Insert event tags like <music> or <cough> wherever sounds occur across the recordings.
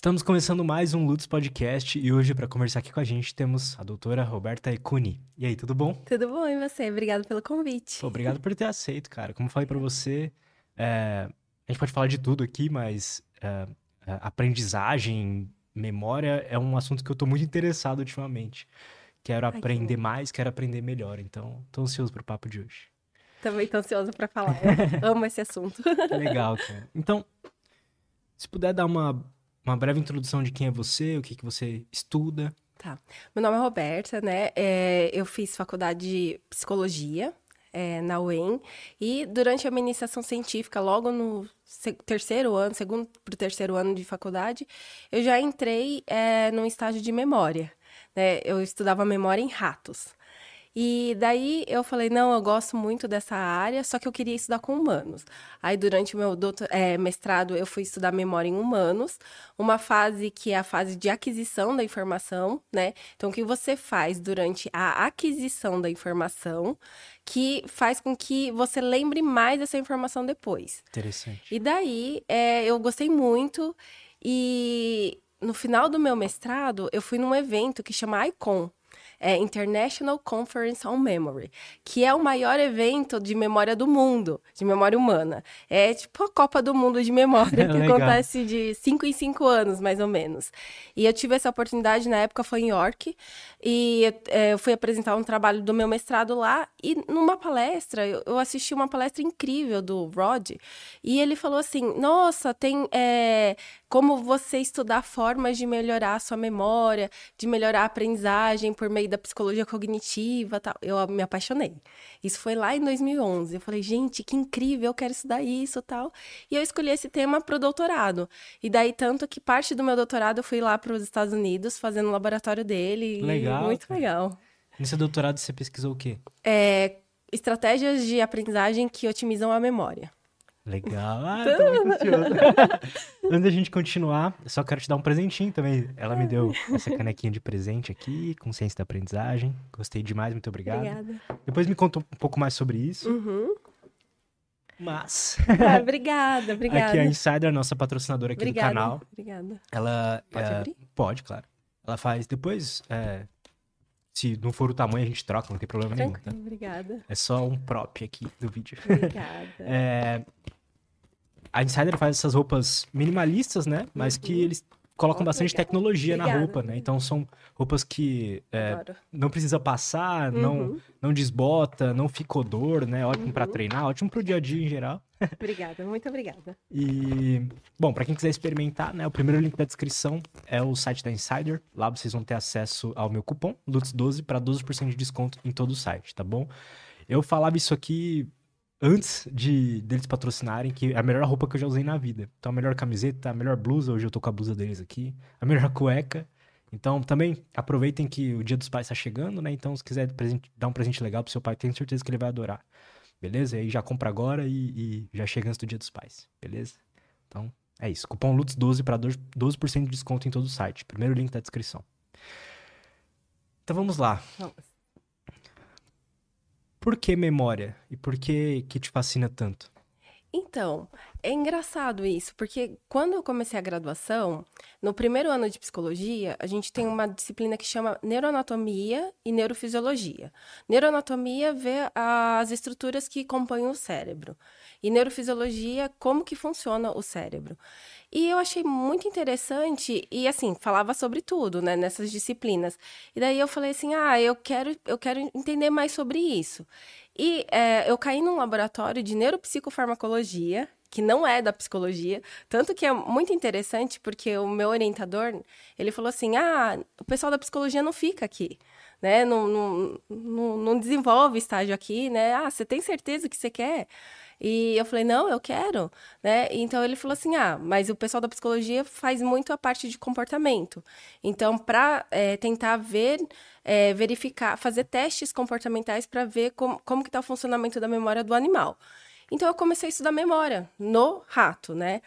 Estamos começando mais um Lutz Podcast e hoje, para conversar aqui com a gente, temos a doutora Roberta Ecuni. E aí, tudo bom? Tudo bom, e você? Obrigado pelo convite. Pô, obrigado por ter aceito, cara. Como eu falei para você, é, a gente pode falar de tudo aqui, mas é, é, aprendizagem, memória é um assunto que eu tô muito interessado ultimamente. Quero Ai, que aprender bom. mais, quero aprender melhor. Então, tô ansioso pro papo de hoje. Também tô ansiosa para falar. <laughs> Eu amo esse assunto. Legal, cara. Então, se puder dar uma, uma breve introdução de quem é você, o que, que você estuda. Tá. Meu nome é Roberta, né? É, eu fiz faculdade de psicologia é, na UEM e durante a minha iniciação científica, logo no terceiro ano, segundo para o terceiro ano de faculdade, eu já entrei é, num estágio de memória. Né? Eu estudava memória em ratos. E daí eu falei, não, eu gosto muito dessa área, só que eu queria estudar com humanos. Aí durante o meu doutor, é, mestrado eu fui estudar memória em humanos, uma fase que é a fase de aquisição da informação, né? Então o que você faz durante a aquisição da informação que faz com que você lembre mais dessa informação depois. Interessante. E daí, é, eu gostei muito e no final do meu mestrado, eu fui num evento que chama ICON, é International Conference on Memory, que é o maior evento de memória do mundo, de memória humana. É tipo a Copa do Mundo de memória, <laughs> que Legal. acontece de cinco em cinco anos, mais ou menos. E eu tive essa oportunidade, na época foi em York, e é, eu fui apresentar um trabalho do meu mestrado lá, e numa palestra, eu eu assisti uma palestra incrível do Rod, e ele falou assim: Nossa, tem é, como você estudar formas de melhorar a sua memória, de melhorar a aprendizagem por meio da psicologia cognitiva tal. Eu me apaixonei. Isso foi lá em 2011. Eu falei, gente, que incrível, eu quero estudar isso tal. E eu escolhi esse tema para o doutorado. E daí, tanto que parte do meu doutorado eu fui lá para os Estados Unidos, fazendo o laboratório dele. e Legal, Muito cara. legal. Nesse doutorado você pesquisou o quê? É, estratégias de aprendizagem que otimizam a memória. Legal. Ah, eu tô muito ansioso. <laughs> Antes da gente continuar, eu só quero te dar um presentinho também. Ela me deu essa canequinha de presente aqui, com ciência da aprendizagem. Gostei demais, muito obrigado. Obrigada. Depois me conta um pouco mais sobre isso. Uhum. Mas, Ah, obrigada, obrigada. aqui é a Insider, a nossa patrocinadora aqui obrigada. do canal. Obrigada. Ela. Pode é, abrir? Pode, claro. Ela faz. Depois, é, se não for o tamanho, a gente troca, não tem problema nenhum. Tá? Tranquilo, obrigada. É só um prop aqui do vídeo. Obrigada. <laughs> É, a Insider faz essas roupas minimalistas, né? Mas que eles colocam Ó, bastante legal. tecnologia na Obrigada. roupa, né? Então são roupas que é, não precisa passar, não, Uhum. não desbota, não fica odor, né? Ótimo pra Uhum. treinar, ótimo pro dia a dia em geral. <laughs> Obrigada, muito obrigada. E, bom, pra quem quiser experimentar, né? O primeiro link da descrição é o site da Insider. Lá vocês vão ter acesso ao meu cupom, LUTS12, para 12% de desconto em todo o site, tá bom? Eu falava isso aqui antes de deles patrocinarem, que é a melhor roupa que eu já usei na vida. Então, a melhor camiseta, a melhor blusa, hoje eu tô com a blusa deles aqui, a melhor <laughs> cueca. Então, também aproveitem que o Dia dos Pais tá chegando, né? Então, se quiser dar um presente legal pro seu pai, tenho certeza que ele vai adorar. Beleza? E aí já compra agora e, e já chega antes do Dia dos Pais. Beleza? Então, é isso. Cupom LUTS12 para 12% de desconto em todo o site. Primeiro link da descrição. Então vamos lá. Vamos. Por que memória? E por que que te fascina tanto? Então, é engraçado isso, porque quando eu comecei a graduação, no primeiro ano de psicologia, a gente tem uma disciplina que chama neuroanatomia e neurofisiologia. Neuroanatomia vê as estruturas que compõem o cérebro. E neurofisiologia, como que funciona o cérebro. E eu achei muito interessante, e assim, falava sobre tudo, né, nessas disciplinas. E daí eu falei assim, ah, eu quero, eu quero entender mais sobre isso. E é, eu caí num laboratório de neuropsicofarmacologia, que não é da psicologia, tanto que é muito interessante porque o meu orientador, ele falou assim, ah, o pessoal da psicologia não fica aqui, né, não, não, não, não desenvolve estágio aqui, né, ah, você tem certeza que você quer? E eu falei, não, eu quero, né? Então ele falou assim, ah, mas o pessoal da psicologia faz muito a parte de comportamento. Então, para tentar ver, é, verificar, fazer testes comportamentais para ver como, como que está o funcionamento da memória do animal. Então eu comecei a estudar memória no rato, né?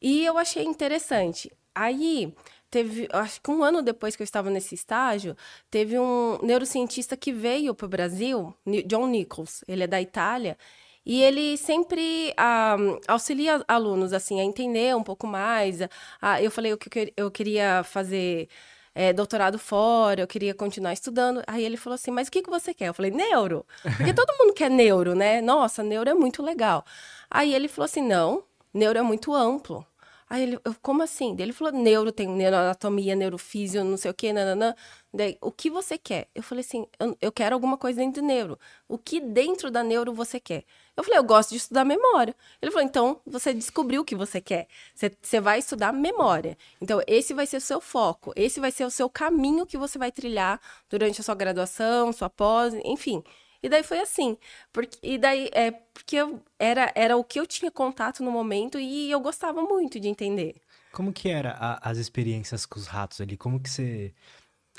E eu achei interessante. Aí teve, acho que um ano depois que eu estava nesse estágio, teve um neurocientista que veio para o Brasil, John Nichols, ele é da Itália, E ele sempre ah, auxilia alunos, assim, a entender um pouco mais. Ah, eu falei que eu queria fazer é, doutorado fora, eu queria continuar estudando. Aí ele falou assim: Mas o que, que você quer? Eu falei: Neuro. Porque todo mundo quer neuro, né? Nossa, neuro é muito legal. Aí ele falou assim: Não, neuro é muito amplo. Aí ele, eu, como assim? Ele falou, neuro, tem neuroanatomia, neurofísio, não sei o quê, nananã. Daí, o que você quer? Eu falei assim, eu, eu, quero alguma coisa dentro de neuro. O que dentro da neuro você quer? Eu falei, eu gosto de estudar memória. Ele falou, então, você descobriu o que você quer. Você, você vai estudar memória. Então, esse vai ser o seu foco. Esse vai ser o seu caminho que você vai trilhar durante a sua graduação, sua pós, enfim. E daí foi assim. Porque, e daí é porque eu, era, era o que eu tinha contato no momento e eu gostava muito de entender. Como que era a, as experiências com os ratos ali? Como que você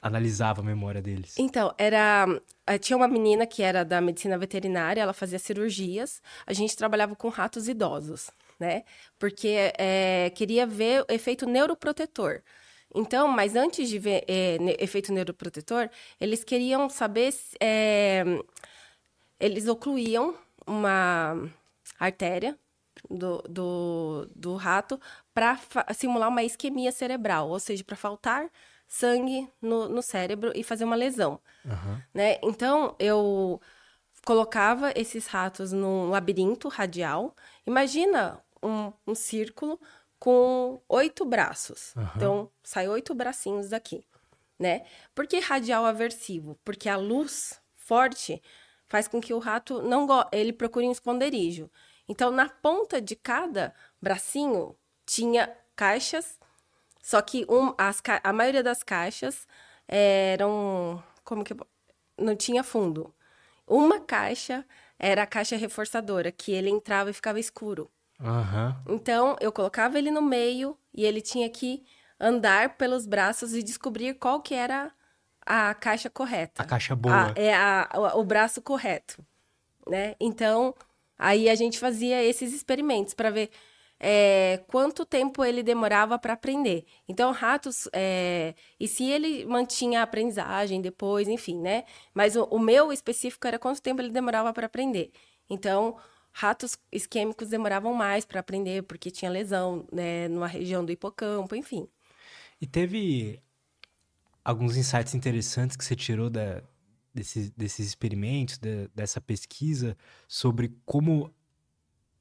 analisava a memória deles? Então, era. Eh, tinha uma menina que era da medicina veterinária, ela fazia cirurgias. A gente trabalhava com ratos idosos, né? Porque é, queria ver o efeito neuroprotetor. Então, mas antes de ver é, efeito neuroprotetor, eles queriam saber. É, eles ocluíam uma artéria do, do, do rato para simular uma isquemia cerebral, ou seja, para faltar sangue no, no cérebro e fazer uma lesão. Uhum. Né? Então, eu colocava esses ratos num labirinto radial. Imagina um, um círculo com oito braços. Uhum. Então, sai oito bracinhos daqui, né? Por que radial aversivo? Porque a luz forte faz com que o rato não ele procure um esconderijo. Então, na ponta de cada bracinho tinha caixas, só que um, as, a maioria das caixas eram como que não tinha fundo. Uma caixa era a caixa reforçadora, que ele entrava e ficava escuro. Uhum. Então, eu colocava ele no meio e ele tinha que andar pelos braços e descobrir qual que era a caixa correta. A caixa boa. A, é a, o, o braço correto, né? Então, aí a gente fazia esses experimentos para ver é, quanto tempo ele demorava para aprender. Então, ratos, é, e se ele mantinha a aprendizagem depois, enfim, né? Mas o, o meu específico era quanto tempo ele demorava para aprender. Então, Ratos isquêmicos demoravam mais para aprender, porque tinha lesão, né, numa região do hipocampo, enfim. E teve alguns insights interessantes que você tirou da, desses, desses experimentos, de, dessa pesquisa, sobre como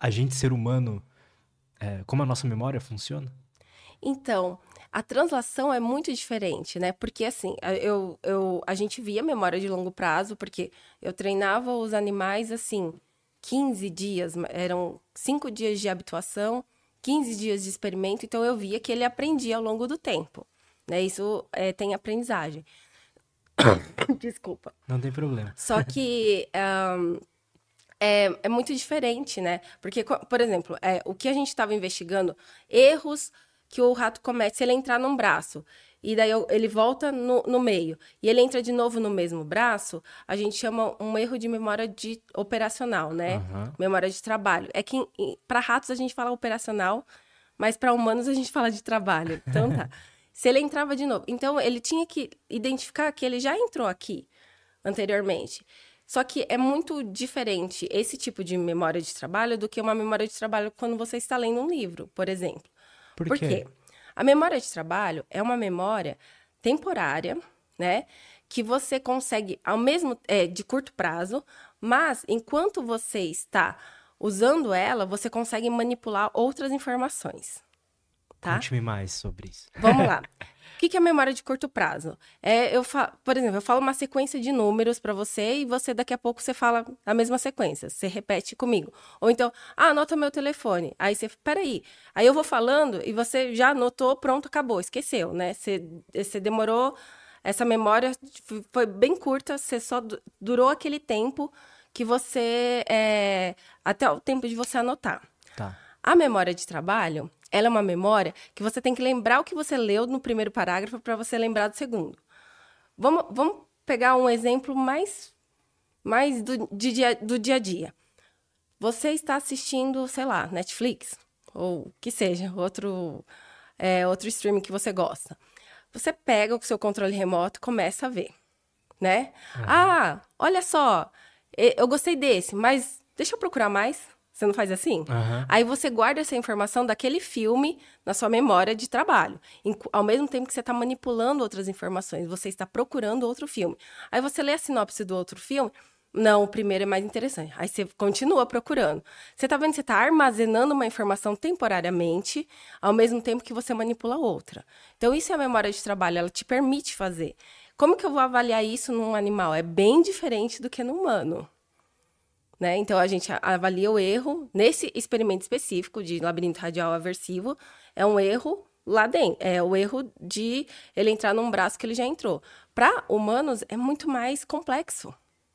a gente, ser humano, é, como a nossa memória funciona? Então, a translação é muito diferente, né? Porque assim, eu, eu, a gente via memória de longo prazo, porque eu treinava os animais assim, 15 dias, eram 5 dias de habituação, 15 dias de experimento, então eu via que ele aprendia ao longo do tempo. Né? Isso é, tem aprendizagem. <coughs> Desculpa. Não tem problema. Só que <laughs> um, é, é muito diferente, né? Porque, por exemplo, é, o que a gente estava investigando, erros que o rato comete se ele entrar num braço e daí ele volta no, no meio e ele entra de novo no mesmo braço, a gente chama um erro de memória de operacional, né? Uhum. Memória de trabalho. É que para ratos a gente fala operacional, mas para humanos a gente fala de trabalho. Então tá. <laughs> Se ele entrava de novo, então ele tinha que identificar que ele já entrou aqui anteriormente. Só que é muito diferente esse tipo de memória de trabalho do que uma memória de trabalho quando você está lendo um livro, por exemplo. Por, quê? Por quê? A memória de trabalho é uma memória temporária, né? Que você consegue, ao mesmo é, de curto prazo, mas enquanto você está usando ela, você consegue manipular outras informações. Tá? Conte-me mais sobre isso. Vamos lá. <laughs> O que, que é memória de curto prazo? É, eu fa... Por exemplo, eu falo uma sequência de números para você e você daqui a pouco você fala a mesma sequência. Você repete comigo. Ou então, ah, anota meu telefone. Aí você, peraí. Aí eu vou falando e você já anotou, pronto, acabou, esqueceu, né? Você, você demorou. Essa memória foi bem curta, você só durou aquele tempo que você. É... até o tempo de você anotar. Tá. A memória de trabalho ela é uma memória que você tem que lembrar o que você leu no primeiro parágrafo para você lembrar do segundo. Vamos, vamos pegar um exemplo mais, mais do, de dia, do dia a dia. Você está assistindo, sei lá, Netflix, ou que seja, outro, é, outro streaming que você gosta. Você pega o seu controle remoto e começa a ver, né? Uhum. Ah, olha só, eu gostei desse, mas deixa eu procurar mais. Você não faz assim? Aham. Aí você guarda essa informação daquele filme na sua memória de trabalho. Enqu- Ao mesmo tempo que você está manipulando outras informações, você está procurando outro filme. Aí você lê a sinopse do outro filme. Não, o primeiro é mais interessante. Aí você continua procurando. Você está vendo que você está armazenando uma informação temporariamente, ao mesmo tempo que você manipula outra. Então, isso é a memória de trabalho, ela te permite fazer. Como que eu vou avaliar isso num animal? É bem diferente do que no humano. Né? Então, a gente avalia o erro. Nesse experimento específico de labirinto radial aversivo, é um erro lá dentro. É o erro de ele entrar num braço que ele já entrou. Para humanos, é muito mais complexo,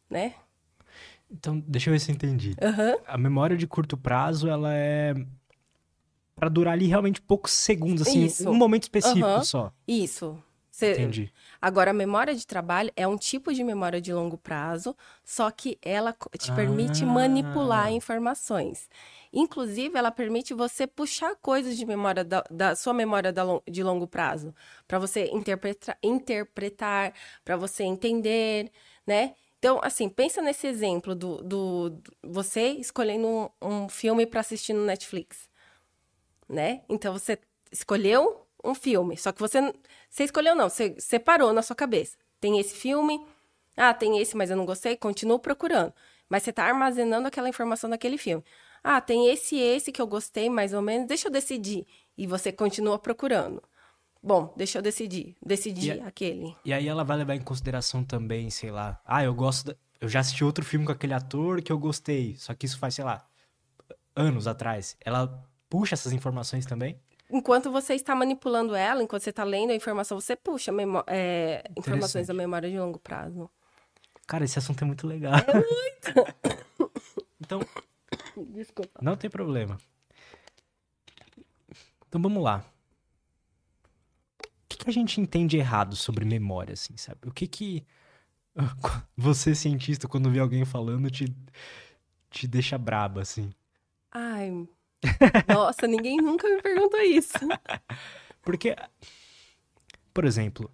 né? Então, deixa eu ver se eu entendi. Aham. A memória de curto prazo, ela é pra durar ali realmente poucos segundos, assim, Isso. um momento específico Aham. só. Isso. Você- Entendi. Agora, a memória de trabalho é um tipo de memória de longo prazo, só que ela te permite Ah. manipular informações. Inclusive, ela permite você puxar coisas de memória da, da sua memória da de longo prazo, para você interpreta- interpretar, para você entender, né? Então, assim, pensa nesse exemplo do, do- do- você escolhendo um, um filme para assistir no Netflix, né? Então, você escolheu um filme, só que você você escolheu não, você separou na sua cabeça. Tem esse filme, ah, tem esse, mas eu não gostei, continuo procurando. Mas você está armazenando aquela informação daquele filme. Ah, tem esse e esse que eu gostei mais ou menos, deixa eu decidir. E você continua procurando. Bom, deixa eu decidir. Decidi aquele. E aí ela vai levar em consideração também, sei lá, ah, eu gosto da... Eu já assisti outro filme com aquele ator que eu gostei, só que isso faz, sei lá, anos atrás. Ela puxa essas informações também? Enquanto você está manipulando ela, enquanto você está lendo a informação, você puxa é, informações da memória de longo prazo. Cara, esse assunto é muito legal. <coughs> então, Desculpa. não tem problema. Então vamos lá. O que, que a gente entende errado sobre memória, assim, sabe? O que que <laughs> você, cientista, quando vê alguém falando, te, te deixa braba, assim? Ai. Nossa, ninguém nunca me perguntou isso. <laughs> Porque, por exemplo,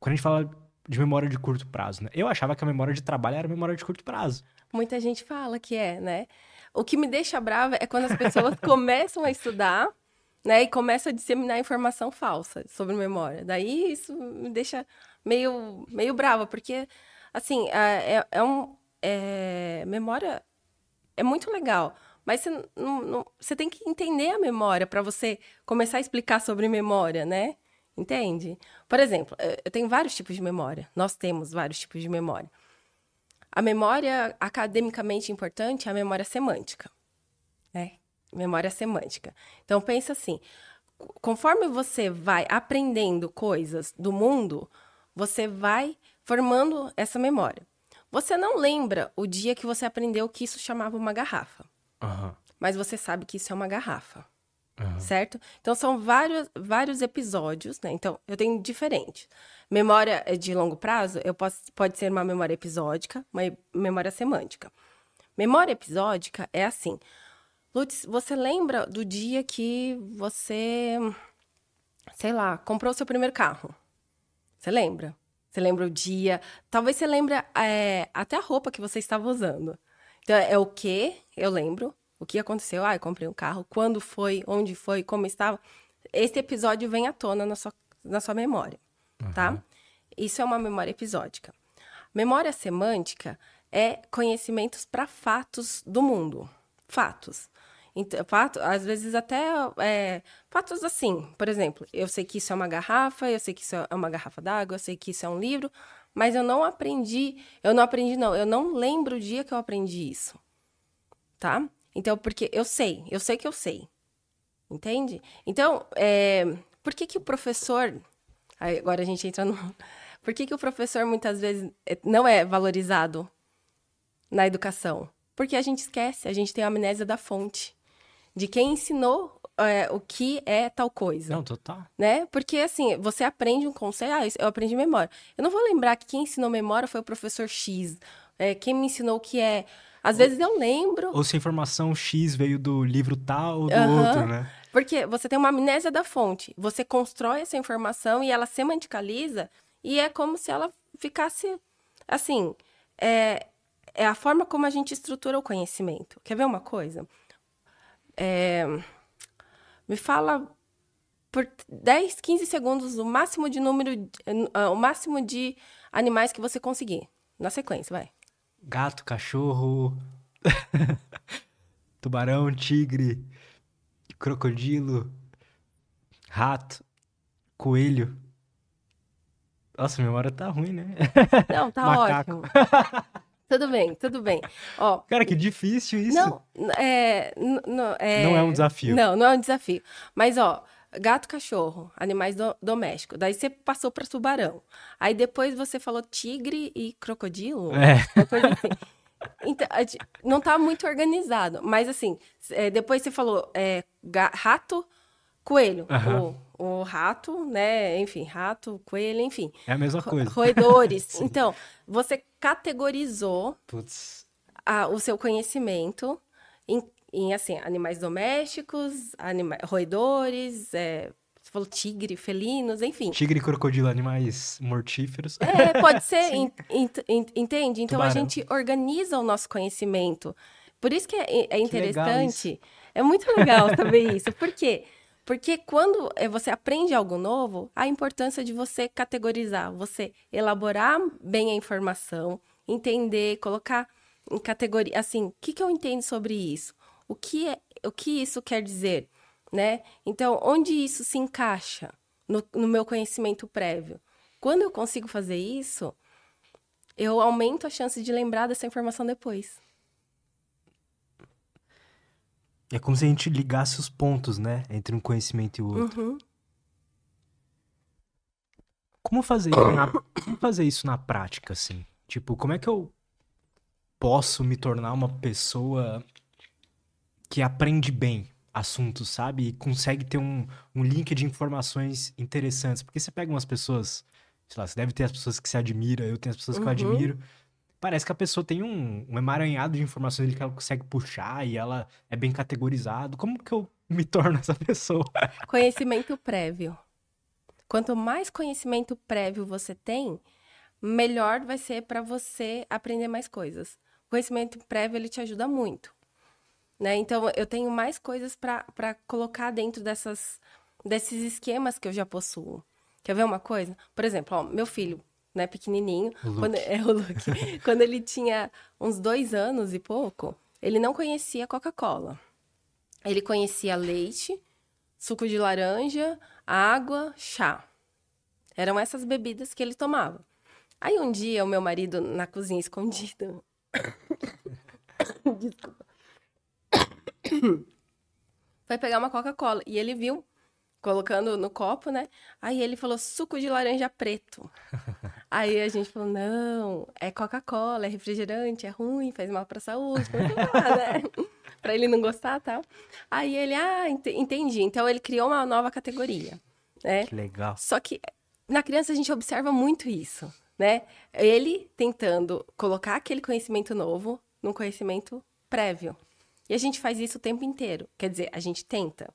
quando a gente fala de memória de curto prazo, né? Eu achava que a memória de trabalho era memória de curto prazo. Muita gente fala que é, né? O que me deixa brava é quando as pessoas <laughs> começam a estudar, né, e começam a disseminar informação falsa sobre memória. Daí isso me deixa meio, meio brava, porque, assim, é, é- é um. é- memória é muito legal, mas você, não- não- você tem que entender a memória para você começar a explicar sobre memória, né? Entende? Por exemplo, eu tenho vários tipos de memória. Nós temos vários tipos de memória. A memória academicamente importante é a memória semântica, né? Memória semântica. Então pensa assim, co- conforme você vai aprendendo coisas do mundo, você vai formando essa memória. Você não lembra o dia que você aprendeu que isso chamava uma garrafa, Aham. mas você sabe que isso é uma garrafa aham. certo? Então são vários, vários episódios, né? Então eu tenho diferentes. Memória eh, de longo prazo, eu posso, pode ser uma memória episódica, uma memória semântica. Memória episódica é assim. Lutz, você lembra do dia que você, sei lá, comprou o seu primeiro carro? Você lembra? Você lembra o dia? Talvez você lembre eh, até a roupa que você estava usando. Então, é o que eu lembro, o que aconteceu. Ah, eu comprei um carro, quando foi, onde foi, como estava. Esse episódio vem à tona na sua, na sua memória, tá? Isso é uma memória episódica. Memória semântica é conhecimentos para fatos do mundo. Fatos. Então, fato, às vezes até é, fatos assim, por exemplo, eu sei que isso é uma garrafa, eu sei que isso é uma garrafa d'água, eu sei que isso é um livro, mas eu não aprendi, eu não aprendi não, eu não lembro o dia que eu aprendi isso, tá? Então, porque eu sei, eu sei que eu sei, entende? Então, é, por que que o professor, agora a gente entra no, <laughs> por que que o professor muitas vezes é, não é valorizado na educação? Porque a gente esquece, a gente tem a amnésia da fonte, de quem ensinou é, o que é tal coisa Não, total. né? Porque assim, você aprende um conceito, ah, eu aprendi memória. Eu não vou lembrar que quem ensinou memória foi o professor X, é, quem me ensinou o que é. Às vezes eu lembro, Ou se a informação X veio do livro tal ou do Aham. outro, né? porque você tem uma amnésia da fonte. Você constrói essa informação e ela semanticaliza e é como se ela ficasse assim. é, é a forma como a gente estrutura o conhecimento. Quer ver uma coisa? É, me fala por 10, 15 segundos o máximo de número, uh, o máximo de animais que você conseguir. Na sequência, vai. Gato, cachorro, <laughs> tubarão, tigre, crocodilo, rato, coelho. Nossa, minha memória tá ruim, né? Não, tá <laughs> ótimo. Tudo bem, tudo bem. Ó, Cara, que difícil isso. Não, é, não, é, não é um desafio. Não, não é um desafio. Mas, ó, gato, cachorro, animais do, domésticos. Daí você passou para tubarão. Aí depois você falou tigre e crocodilo. É. Assim. <laughs> Então, não tá muito organizado. Mas, assim, é, depois você falou é, rato, coelho. Uhum. O, o rato, né? Enfim, rato, coelho, enfim. É a mesma coisa. Roedores. <laughs> então, você categorizou a, o seu conhecimento em, em, assim, animais domésticos, anima roedores, é, você falou tigre, felinos, enfim. Tigre e crocodilo, animais mortíferos. É, pode <laughs> ser, entende? Então Tubarão. a gente organiza o nosso conhecimento. Por isso que é, é interessante. É muito legal saber isso. Por quê? Porque quando eh, você aprende algo novo, a importância de você categorizar, você elaborar bem a informação, entender, colocar em categoria, assim, o que, que eu entendo sobre isso? O que, é, o que isso quer dizer? Né? Então, onde isso se encaixa no, no meu conhecimento prévio? Quando eu consigo fazer isso, eu aumento a chance de lembrar dessa informação depois. É como se a gente ligasse os pontos, né? Entre um conhecimento e o outro. Uhum. Como fazer isso na, como fazer isso na prática, assim? Tipo, como é que eu posso me tornar uma pessoa que aprende bem assuntos, sabe? E consegue ter um, um link de informações interessantes. Porque você pega umas pessoas, sei lá, você deve ter as pessoas que você admira, eu tenho as pessoas que eu Uhum. admiro parece que a pessoa tem um, um emaranhado de informações que ela consegue puxar e ela é bem categorizado. Como que eu <laughs> me torno essa pessoa? Conhecimento prévio. Quanto mais conhecimento prévio você tem, melhor vai ser para você aprender mais coisas. Conhecimento prévio ele te ajuda muito. Né? Então, eu tenho mais coisas para colocar dentro dessas, desses esquemas que eu já possuo. Quer ver uma coisa? Por exemplo, ó, meu filho, né, pequenininho. O quando, é o Luke. <laughs> quando ele tinha uns dois anos e pouco, ele não conhecia Coca-Cola. Ele conhecia leite, suco de laranja, água, chá. Eram essas bebidas que ele tomava. Aí um dia o meu marido na cozinha escondido. <coughs> Desculpa. <coughs> Foi pegar uma Coca-Cola e ele viu colocando no copo, né? Aí ele falou suco de laranja preto. <laughs> Aí a gente falou: não, é Coca-Cola, é refrigerante, é ruim, faz mal pra saúde. Lá, né? <laughs> pra ele não gostar tal. Aí ele, ah, entendi. Então ele criou uma nova categoria. Né? Que legal. Só que na criança a gente observa muito isso, né? Ele tentando colocar aquele conhecimento novo num conhecimento prévio. E a gente faz isso o tempo inteiro. Quer dizer, a gente tenta.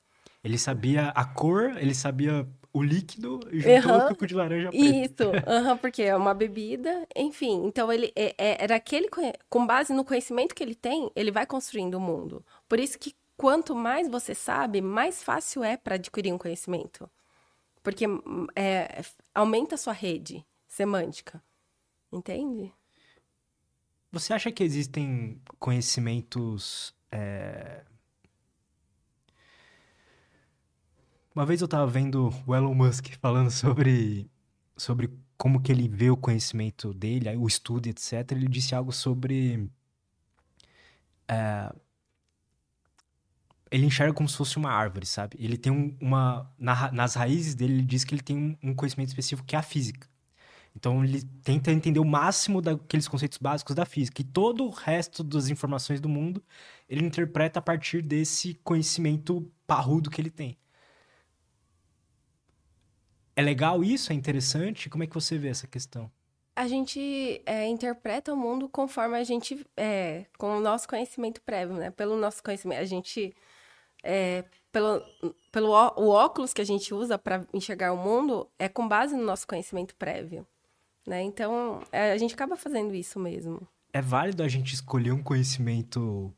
Ele sabia a cor, ele sabia o líquido e juntou uhum. o suco de laranja preto. Isso, uhum, porque é uma bebida, enfim. Então, ele é, é, era aquele... Com base no conhecimento que ele tem, ele vai construindo o mundo. Por isso que quanto mais você sabe, mais fácil é para adquirir um conhecimento. Porque é, aumenta a sua rede semântica. Entende? Você acha que existem conhecimentos... É Uma vez eu tava vendo o Elon Musk falando sobre, sobre como que ele vê o conhecimento dele, o estudo, etc. Ele disse algo sobre... É, ele enxerga como se fosse uma árvore, sabe? Ele tem um, uma... Na, nas raízes dele, ele diz que ele tem um, um conhecimento específico que é a física. Então ele tenta entender o máximo daqueles conceitos básicos da física. E todo o resto das informações do mundo ele interpreta a partir desse conhecimento parrudo que ele tem. É legal isso? É interessante? Como é que você vê essa questão? A gente é, interpreta o mundo conforme a gente, é, com o nosso conhecimento prévio, né? Pelo nosso conhecimento, a gente, é, pelo, pelo o óculos que a gente usa para enxergar o mundo é com base no nosso conhecimento prévio, né? Então, é, a gente acaba fazendo isso mesmo. é válido a gente escolher um conhecimento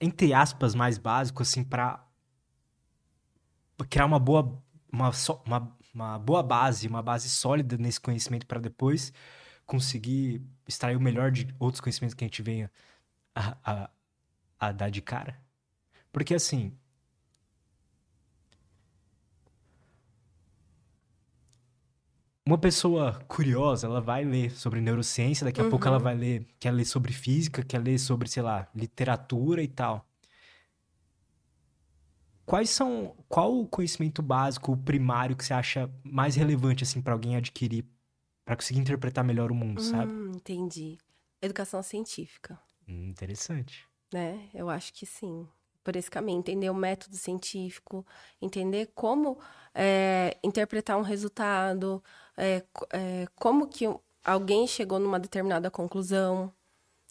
entre aspas mais básico assim para criar uma boa uma, uma, uma boa base, uma base sólida nesse conhecimento para depois conseguir extrair o melhor de outros conhecimentos que a gente venha a, a, a dar de cara. Porque assim, uma pessoa curiosa, ela vai ler sobre neurociência, daqui a uhum. pouco ela uhum. vai ler, quer ler sobre física, quer ler sobre, sei lá, literatura e tal. Quais são, qual o conhecimento básico, o primário que você acha mais relevante assim para alguém adquirir para conseguir interpretar melhor o mundo, hum, sabe? Entendi. Educação científica. Hum, interessante. Né? Eu acho que sim por esse caminho, entender o método científico, entender como é, interpretar um resultado, é, é, como que alguém chegou numa determinada conclusão,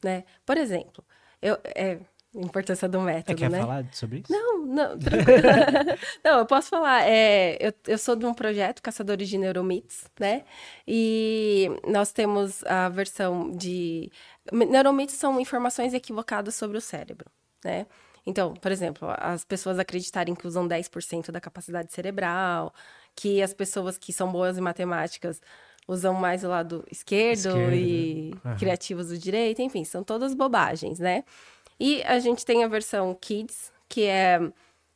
né? Por exemplo, eu, é, importância do método, é, quer né? falar sobre isso? Não, não. <laughs> não, eu posso falar. É, eu, eu sou de um projeto Caçadores de Neuromitos, né? E nós temos a versão de... Neuromitos são informações equivocadas sobre o cérebro, né? Então, por exemplo, as pessoas acreditarem que usam 10% da capacidade cerebral, que as pessoas que são boas em matemáticas usam mais o lado esquerdo, esquerdo. e uhum. criativos do direito, enfim, são todas bobagens, né? E a gente tem a versão Kids, que é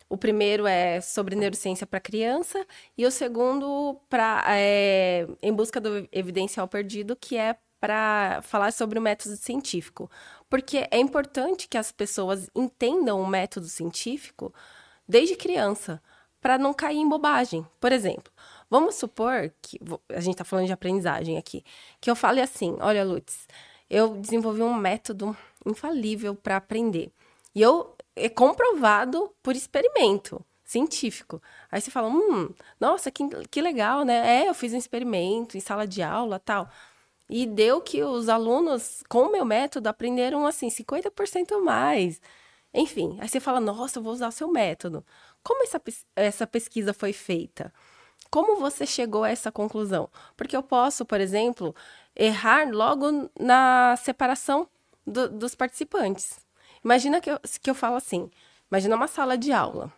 o primeiro é sobre neurociência para criança e o segundo para é, em busca do evidencial perdido, que é para falar sobre o método científico, porque é importante que as pessoas entendam o método científico desde criança, para não cair em bobagem. Por exemplo, vamos supor que a gente está falando de aprendizagem aqui, que eu fale assim: olha, Lutz, eu desenvolvi um método infalível para aprender. E eu é comprovado por experimento científico. Aí você fala, hum, nossa, que, que legal, né? É, eu fiz um experimento em sala de aula, tal. E deu que os alunos, com o meu método, aprenderam assim 50% mais. Enfim, aí você fala, nossa, eu vou usar o seu método. Como essa, essa pesquisa foi feita? Como você chegou a essa conclusão? Porque eu posso, por exemplo, errar logo na separação do, dos participantes. Imagina que eu, que eu falo assim: imagina uma sala de aula.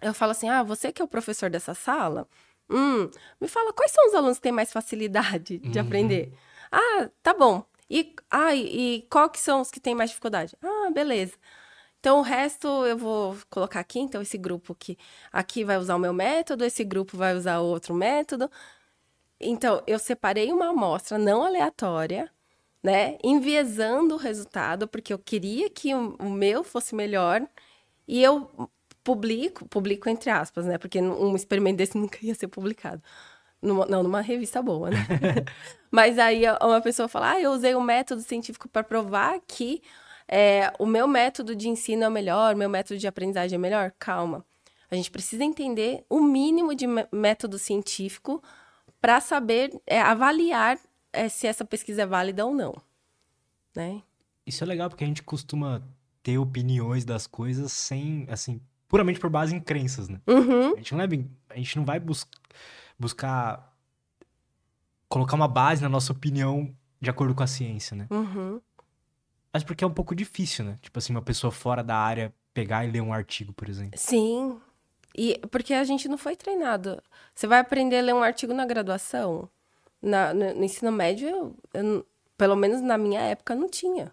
Eu falo assim: ah, você que é o professor dessa sala, hum, me fala quais são os alunos que têm mais facilidade de uhum. aprender. Ah, tá bom. E, ah, e, e qual que são os que têm mais dificuldade? Ah, beleza. Então, o resto eu vou colocar aqui. Então, esse grupo que aqui vai usar o meu método, esse grupo vai usar outro método. Então, eu separei uma amostra não aleatória, né? Enviesando o resultado, porque eu queria que o, o meu fosse melhor. E eu publico, publico entre aspas, né? Porque um experimento desse <laughs> nunca ia ser publicado. Numa, não, numa revista boa, né? <laughs> Mas aí uma pessoa fala, ah, eu usei um método científico para provar que é, o meu método de ensino é o melhor, o meu método de aprendizagem é melhor. Calma. A gente precisa entender o mínimo de método científico para saber é, avaliar é, se essa pesquisa é válida ou não, né? Isso é legal porque a gente costuma ter opiniões das coisas sem, assim, puramente por base em crenças, né? Uhum. A gente não é bem, a gente não vai bus buscar colocar uma base na nossa opinião de acordo com a ciência, né? Uhum. Mas porque é um pouco difícil, né? Tipo assim, uma pessoa fora da área pegar e ler um artigo, por exemplo. Sim. E porque a gente não foi treinado. Você vai aprender a ler um artigo na graduação. Na, no, no ensino médio, eu, eu, pelo menos na minha época, não tinha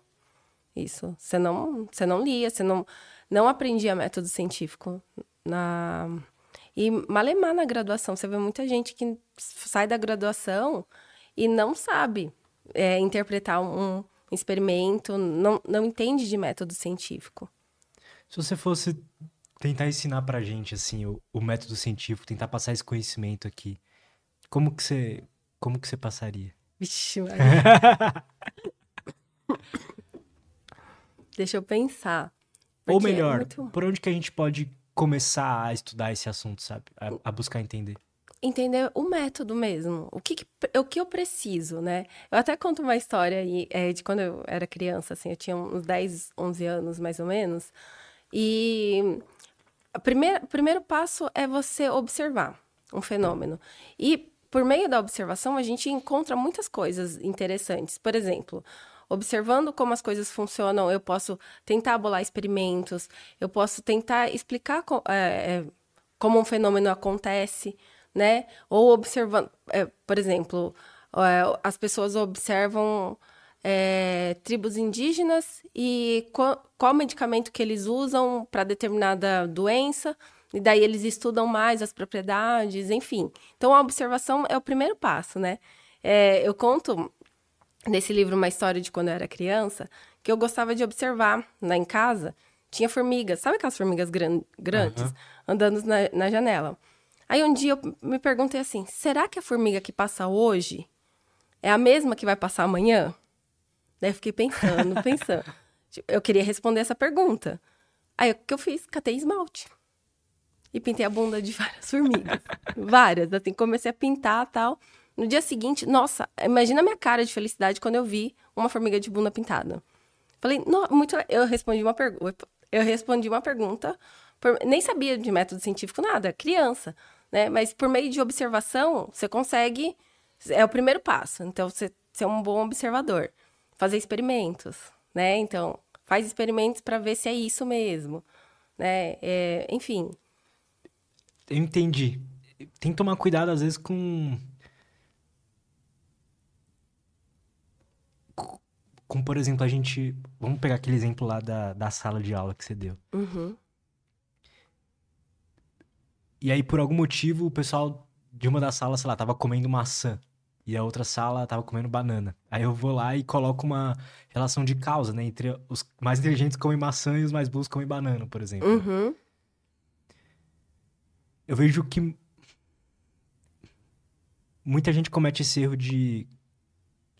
isso. Você não, você não lia, você não, não aprendia método científico. Na... E malemar na graduação. Você vê muita gente que sai da graduação e não sabe é, interpretar um, experimento, não, não entende de método científico. Se você fosse tentar ensinar pra gente, assim, o, o método científico, tentar passar esse conhecimento aqui, como que você, como que você passaria? Vixe, <laughs> Deixa eu pensar. Ou é melhor, é muito... por onde que a gente pode começar a estudar esse assunto, sabe? A, a buscar entender entender o método mesmo. O que, que, o que eu preciso, né? Eu até conto uma história aí, é, de quando eu era criança, assim, eu tinha uns 10, 11 anos, mais ou menos. E o primeiro, primeiro passo é você observar um fenômeno. E por meio da observação, a gente encontra muitas coisas interessantes. Por exemplo, observando como as coisas funcionam, eu posso tentar bolar experimentos, eu posso tentar explicar é, como um fenômeno acontece, né? Ou observando, é, por exemplo, é, as pessoas observam é, tribos indígenas e qual, qual medicamento que eles usam para determinada doença, e daí eles estudam mais as propriedades, enfim. Então a observação é o primeiro passo, né? É, eu conto nesse livro uma história de quando eu era criança que eu gostava de observar lá em casa. Tinha formigas, sabe aquelas formigas gran grandes uhum. andando na, na janela? Aí um dia eu me perguntei assim: será que a formiga que passa hoje é a mesma que vai passar amanhã? Daí eu fiquei pensando, pensando. <laughs> Eu queria responder essa pergunta. Aí o que eu fiz? Catei esmalte e pintei a bunda de várias <laughs> formigas. várias, assim, comecei a pintar tal. No dia seguinte, nossa, imagina a minha cara de felicidade quando eu vi uma formiga de bunda pintada. Falei, muito. Eu respondi uma pergunta. Eu respondi uma pergunta, por... nem sabia de método científico nada, criança, né? Mas por meio de observação, você consegue. É o primeiro passo. Então, você ser um bom observador. Fazer experimentos, né? Então, faz experimentos para ver se é isso mesmo, né? É, enfim, eu entendi. Tem que tomar cuidado, às vezes, com. Com, por exemplo, a gente. Vamos pegar aquele exemplo lá da, da sala de aula que você deu. Uhum. E aí, por algum motivo, o pessoal de uma das salas, sei lá, tava comendo maçã. E a outra sala tava comendo banana. Aí eu vou lá e coloco uma relação de causa, né? Entre os mais inteligentes comem maçã e os mais burros comem banana, por exemplo. Uhum eu vejo que muita gente comete esse erro de,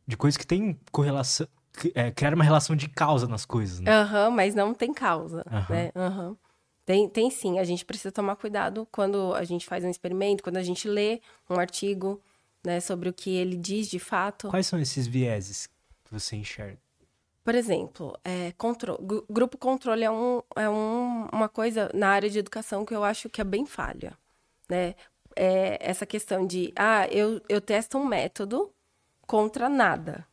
de coisas que tem correlação. É, criar uma relação de causa nas coisas, né? Aham, uhum, mas não tem causa, uhum. né? Uhum. Tem, tem sim, a gente precisa tomar cuidado quando a gente faz um experimento, quando a gente lê um artigo, né, sobre o que ele diz de fato. Quais são esses vieses que você enxerga? Por exemplo, é, grupo controle é, um, é um, uma coisa na área de educação que eu acho que é bem falha, né? É essa questão de, ah, eu, eu testo um método contra nada.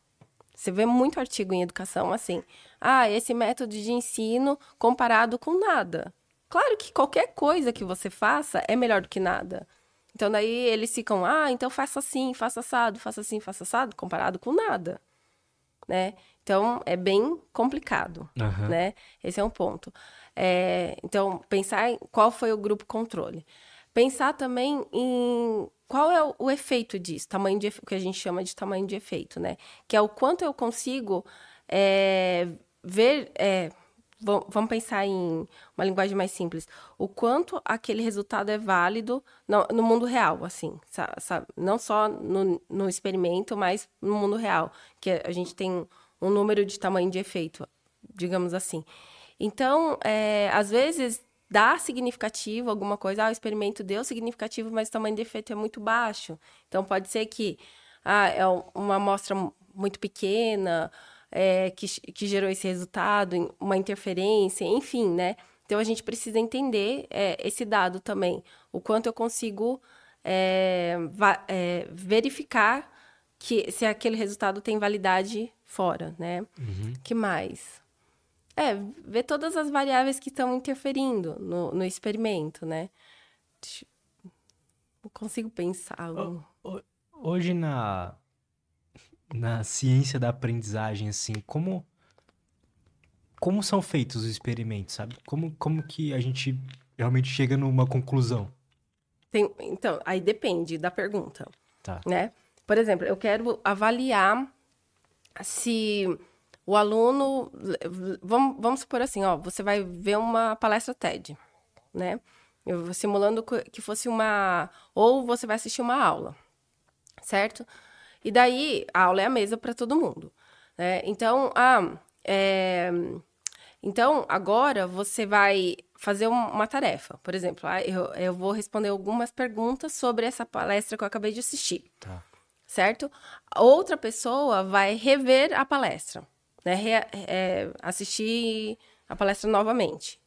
Você vê muito artigo em educação assim, ah, esse método de ensino comparado com nada. Claro que qualquer coisa que você faça é melhor do que nada. Então daí eles ficam, ah, então faça assim, faça assado, faça assim, faça assado, comparado com nada, né? Então, é bem complicado, uhum. né? Esse é um ponto. É, então, pensar em qual foi o grupo controle. Pensar também em qual é o, efeito disso, tamanho de o que a gente chama de tamanho de efeito, né? Que é o quanto eu consigo é, ver. É, vamos pensar em uma linguagem mais simples. O quanto aquele resultado é válido no, no mundo real, assim, sabe? Não só no, no experimento, mas no mundo real. Que a gente tem um número de tamanho de efeito, digamos assim. Então, é, às vezes dá significativo alguma coisa, ah, o experimento deu significativo, mas o tamanho de efeito é muito baixo. Então, pode ser que ah, é uma amostra muito pequena, é, que, que gerou esse resultado, uma interferência, enfim, né? Então, a gente precisa entender é, esse dado também, o quanto eu consigo é, é verificar que se aquele resultado tem validade fora, né? Uhum. que mais? É, ver todas as variáveis que estão interferindo no, no experimento, né? Não consigo pensar. Hoje na, na ciência da aprendizagem, assim, como como são feitos os experimentos, sabe? Como, como que a gente realmente chega numa conclusão? Tem, então, aí depende da pergunta. Tá. Né? Por exemplo, eu quero avaliar se o aluno. Vamos, vamos supor assim, ó, você vai ver uma palestra TED, né? Eu simulando que fosse uma. Ou você vai assistir uma aula, certo? E daí, a aula é a mesa para todo mundo. Né? Então, ah, é... então, agora você vai fazer uma tarefa. Por exemplo, ah, eu, eu vou responder algumas perguntas sobre essa palestra que eu acabei de assistir. Tá certo? Outra pessoa vai rever a palestra, né? Re, é, assistir a palestra novamente.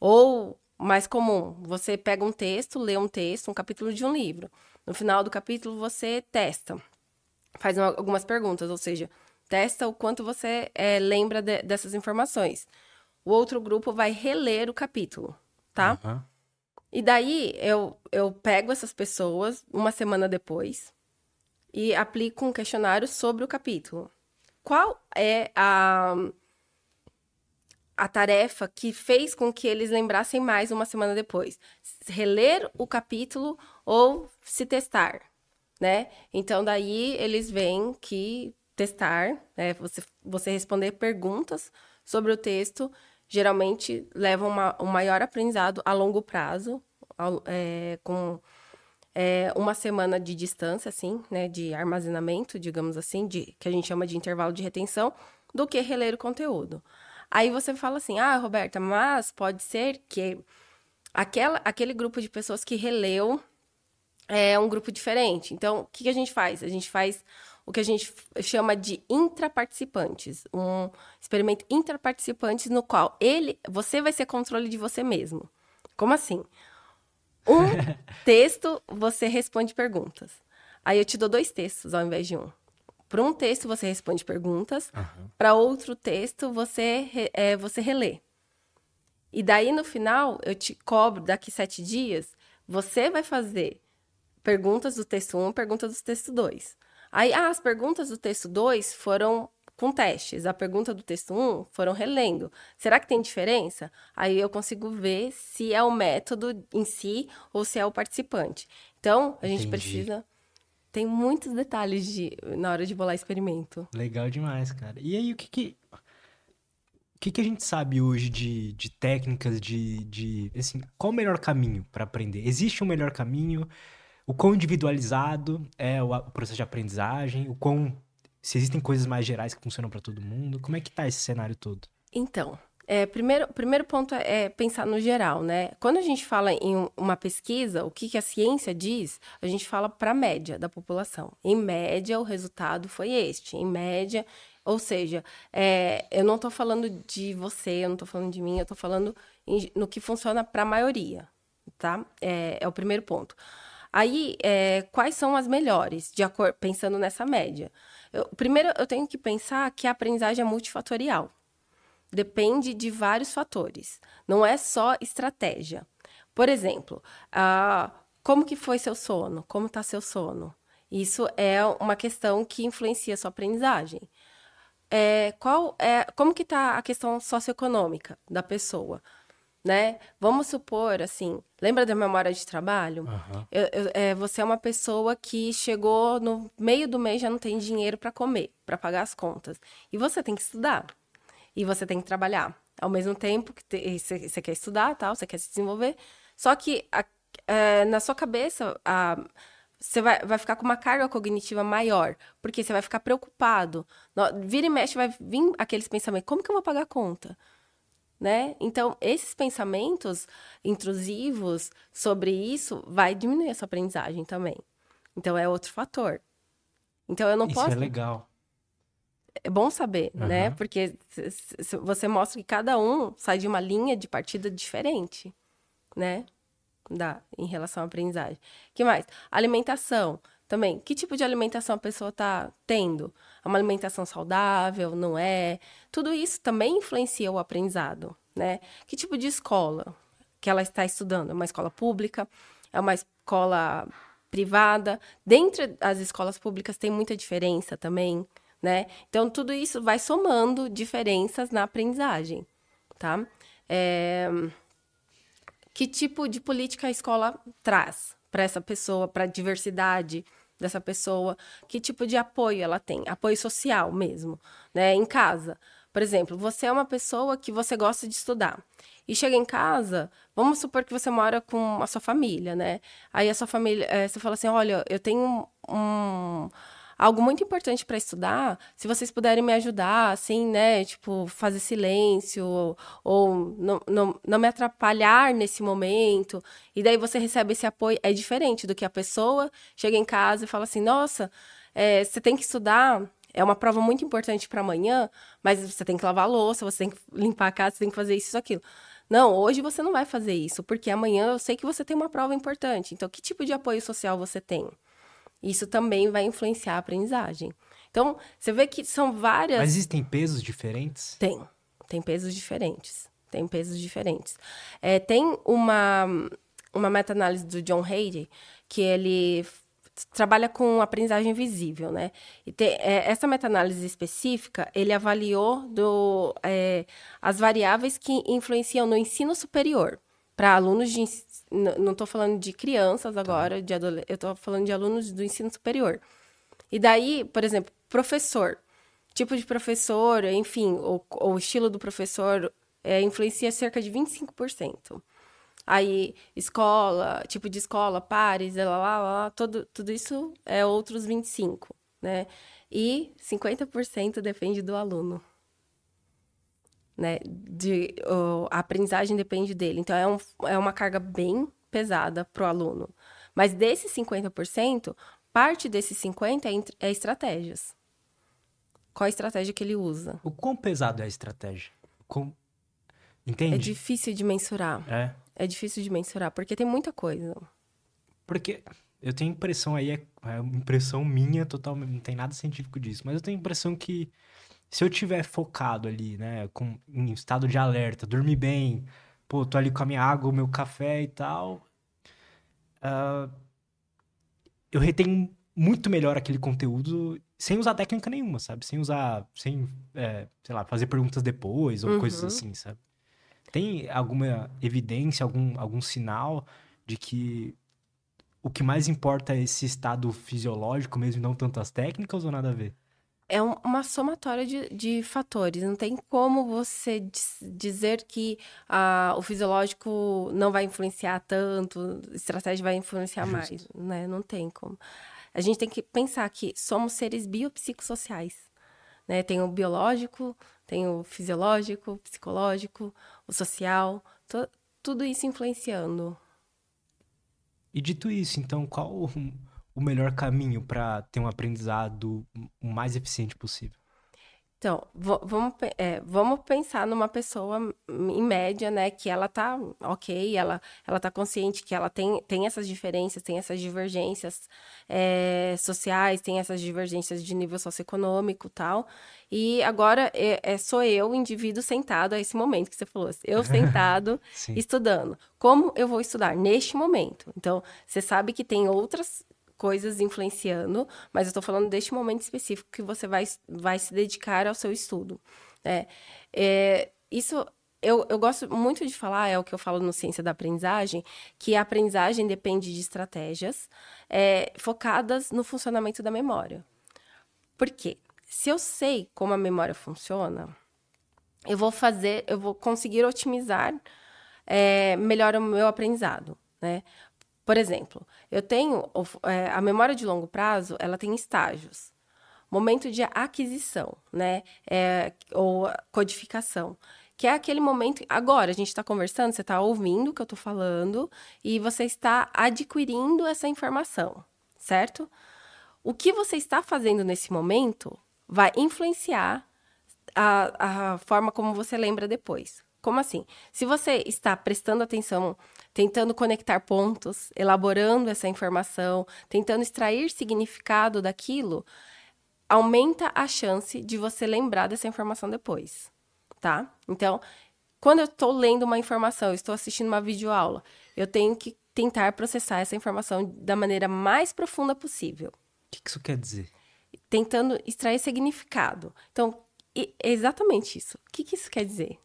Ou mais comum. Você pega um texto, lê um texto, um capítulo de um livro. No final do capítulo, você testa, faz algumas perguntas, ou seja, testa o quanto você é, lembra de, dessas informações. O outro grupo vai reler o capítulo, tá? Uhum. E daí eu, eu pego essas pessoas uma semana depois e aplico um questionário sobre o capítulo. Qual é a a tarefa que fez com que eles lembrassem mais uma semana depois. Reler o capítulo ou se testar, né? Então, daí eles veem que testar, né? Você, você responder perguntas sobre o texto, geralmente leva uma, um maior aprendizado a longo prazo, ao, é, com é, uma semana de distância, assim, né? De armazenamento, digamos assim, de, que a gente chama de intervalo de retenção, do que reler o conteúdo. Aí você fala assim: ah, Roberta, mas pode ser que aquela, aquele grupo de pessoas que releu é um grupo diferente. Então, o que, que a gente faz? A gente faz o que a gente chama de intraparticipantes, um experimento intraparticipantes no qual ele, você vai ser controle de você mesmo. Como assim? Um <laughs> texto, você responde perguntas. Aí eu te dou dois textos ao invés de um. Para um texto você responde perguntas, uhum. para outro texto você, é, você relê. E daí no final eu te cobro daqui sete dias, você vai fazer perguntas do texto 1, um, perguntas do texto 2. Aí, ah, as perguntas do texto 2 foram com testes, a pergunta do texto 1 um foram relendo. Será que tem diferença? Aí eu consigo ver se é o método em si ou se é o participante. Então, a gente Entendi. precisa tem muitos detalhes de, na hora de bolar experimento. Legal demais, cara. E aí, o que que... O que, que a gente sabe hoje de, de técnicas, de, de... Assim, qual o melhor caminho para aprender? Existe um melhor caminho? O quão individualizado é o, o processo de aprendizagem? O quão... Se existem coisas mais gerais que funcionam para todo mundo? Como é que tá esse cenário todo? Então, é, primeiro, primeiro ponto é, é pensar no geral, né? Quando a gente fala em uma pesquisa, o que, que a ciência diz, a gente fala para a média da população. Em média, o resultado foi este. Em média, ou seja, é, eu não estou falando de você, eu não estou falando de mim, eu estou falando em, no que funciona para a maioria, tá? É, é, o primeiro ponto. Aí, é, quais são as melhores, de acordo, pensando nessa média? Eu, primeiro, eu tenho que pensar que a aprendizagem é multifatorial depende de vários fatores. Não é só estratégia. Por exemplo, como que foi seu sono? Como está seu sono? Isso é uma questão que influencia a sua aprendizagem. É, qual é, como que está a questão socioeconômica da pessoa? Né? Vamos supor, assim, lembra da memória de trabalho? Uhum. Eu, eu, é, você é uma pessoa que chegou no meio do mês já não tem dinheiro para comer, para pagar as contas. E você tem que estudar e você tem que trabalhar. Ao mesmo tempo que você quer estudar, tal, você quer se desenvolver. Só que a, é, na sua cabeça, a, você vai, vai ficar com uma carga cognitiva maior, porque você vai ficar preocupado. Vira e mexe, vai vir aqueles pensamentos: como que eu vou pagar a conta? Né? Então, esses pensamentos intrusivos sobre isso vai diminuir a sua aprendizagem também. Então, é outro fator. Então, eu não isso posso. Isso é legal é bom saber, uhum. né? Porque você mostra que cada um sai de uma linha de partida diferente, né? Da, em relação à aprendizagem. que mais? Alimentação. Também, que tipo de alimentação a pessoa está tendo? É uma alimentação saudável, não é? Tudo isso também influencia o aprendizado, né? Que tipo de escola que ela está estudando? É uma escola pública? É uma escola privada? Dentre as escolas públicas tem muita diferença também, né? Então, tudo isso vai somando diferenças na aprendizagem, tá? É... Que tipo de política a escola traz para essa pessoa, para a diversidade dessa pessoa? Que tipo de apoio ela tem? Apoio social mesmo, né? Em casa. Por exemplo, você é uma pessoa que você gosta de estudar. E chega em casa, vamos supor que você mora com a sua família, né? Aí a sua família, é, você fala assim: olha, eu tenho um, algo muito importante para estudar, se vocês puderem me ajudar, assim, né? Tipo, fazer silêncio, ou, ou não, não, não me atrapalhar nesse momento. E daí você recebe esse apoio. É diferente do que a pessoa chega em casa e fala assim: nossa, é, você tem que estudar. É uma prova muito importante para amanhã, mas você tem que lavar a louça, você tem que limpar a casa, você tem que fazer isso e aquilo. Não, hoje você não vai fazer isso, porque amanhã eu sei que você tem uma prova importante. Então, que tipo de apoio social você tem? Isso também vai influenciar a aprendizagem. Então, você vê que são várias. Mas existem pesos diferentes? Tem. Tem pesos diferentes. Tem pesos diferentes. É, tem uma, uma meta-análise do John Hayden que ele trabalha com aprendizagem visível, né? E é, essa meta-análise específica, ele avaliou do, é, as variáveis que influenciam no ensino superior para alunos de não estou falando de crianças tá. agora, de eu estou falando de alunos do ensino superior. E daí, por exemplo, professor, tipo de professor, enfim, o, o estilo do professor é, influencia cerca de 25%. Aí, escola, tipo de escola, pares, lá, lá, lá, todo, tudo isso é outros 25, né? E 50% depende do aluno. Né? De, a aprendizagem depende dele. Então, é, um, é uma carga bem pesada para o aluno. Mas desses 50%, parte desses 50% é, é estratégias. Qual a estratégia que ele usa? O quão pesado é a estratégia? Com... Entende? É difícil de mensurar. É. É difícil de mensurar, porque tem muita coisa. Porque eu tenho impressão aí, é, é impressão minha totalmente, não tem nada científico disso, mas eu tenho impressão que se eu tiver focado ali, né, com, em estado de alerta, dormir bem, pô, tô ali com a minha água, o meu café e tal, uh, eu retenho muito melhor aquele conteúdo sem usar técnica nenhuma, sabe? Sem usar, sem, é, sei lá, fazer perguntas depois ou uhum. coisas assim, sabe? Tem alguma evidência, algum, algum sinal de que o que mais importa é esse estado fisiológico mesmo, não tanto as técnicas ou nada a ver? É uma somatória de, de fatores. Não tem como você dizer que ah, o fisiológico não vai influenciar tanto, a estratégia vai influenciar Justo. mais, né? Não tem como. A gente tem que pensar que somos seres biopsicossociais. Né? Tem o biológico, tem o fisiológico, o psicológico, o social, to, tudo isso influenciando. E dito isso, então, qual o, melhor caminho para ter um aprendizado o mais eficiente possível? Então, vamos, é, vamos pensar numa pessoa, em média, né, que ela tá ok, ela, ela tá consciente que ela tem, tem essas diferenças, tem essas divergências é, sociais, tem essas divergências de nível socioeconômico tal. E agora é, é, sou eu, indivíduo, sentado a esse momento que você falou, eu <laughs> sentado estudando. Como eu vou estudar? Neste momento. Então, você sabe que tem outras coisas influenciando, mas eu estou falando deste momento específico que você vai, vai se dedicar ao seu estudo. Né? É, isso eu, eu gosto muito de falar, é o que eu falo no Ciência da Aprendizagem, que a aprendizagem depende de estratégias é, focadas no funcionamento da memória. Por quê? Se eu sei como a memória funciona, eu vou fazer, eu vou conseguir otimizar é, melhor o meu aprendizado. Né? Por exemplo, eu tenho é, a memória de longo prazo, ela tem estágios. Momento de aquisição, né? É, ou codificação. Que é aquele momento. Agora, a gente está conversando, você está ouvindo o que eu estou falando e você está adquirindo essa informação, certo? O que você está fazendo nesse momento vai influenciar a, a forma como você lembra depois. Como assim? Se você está prestando atenção tentando conectar pontos, elaborando essa informação, tentando extrair significado daquilo, aumenta a chance de você lembrar dessa informação depois, tá? Então, quando eu estou lendo uma informação, estou assistindo uma videoaula, eu tenho que tentar processar essa informação da maneira mais profunda possível. O que isso quer dizer? Tentando extrair significado. Então, é exatamente isso. O que isso quer dizer?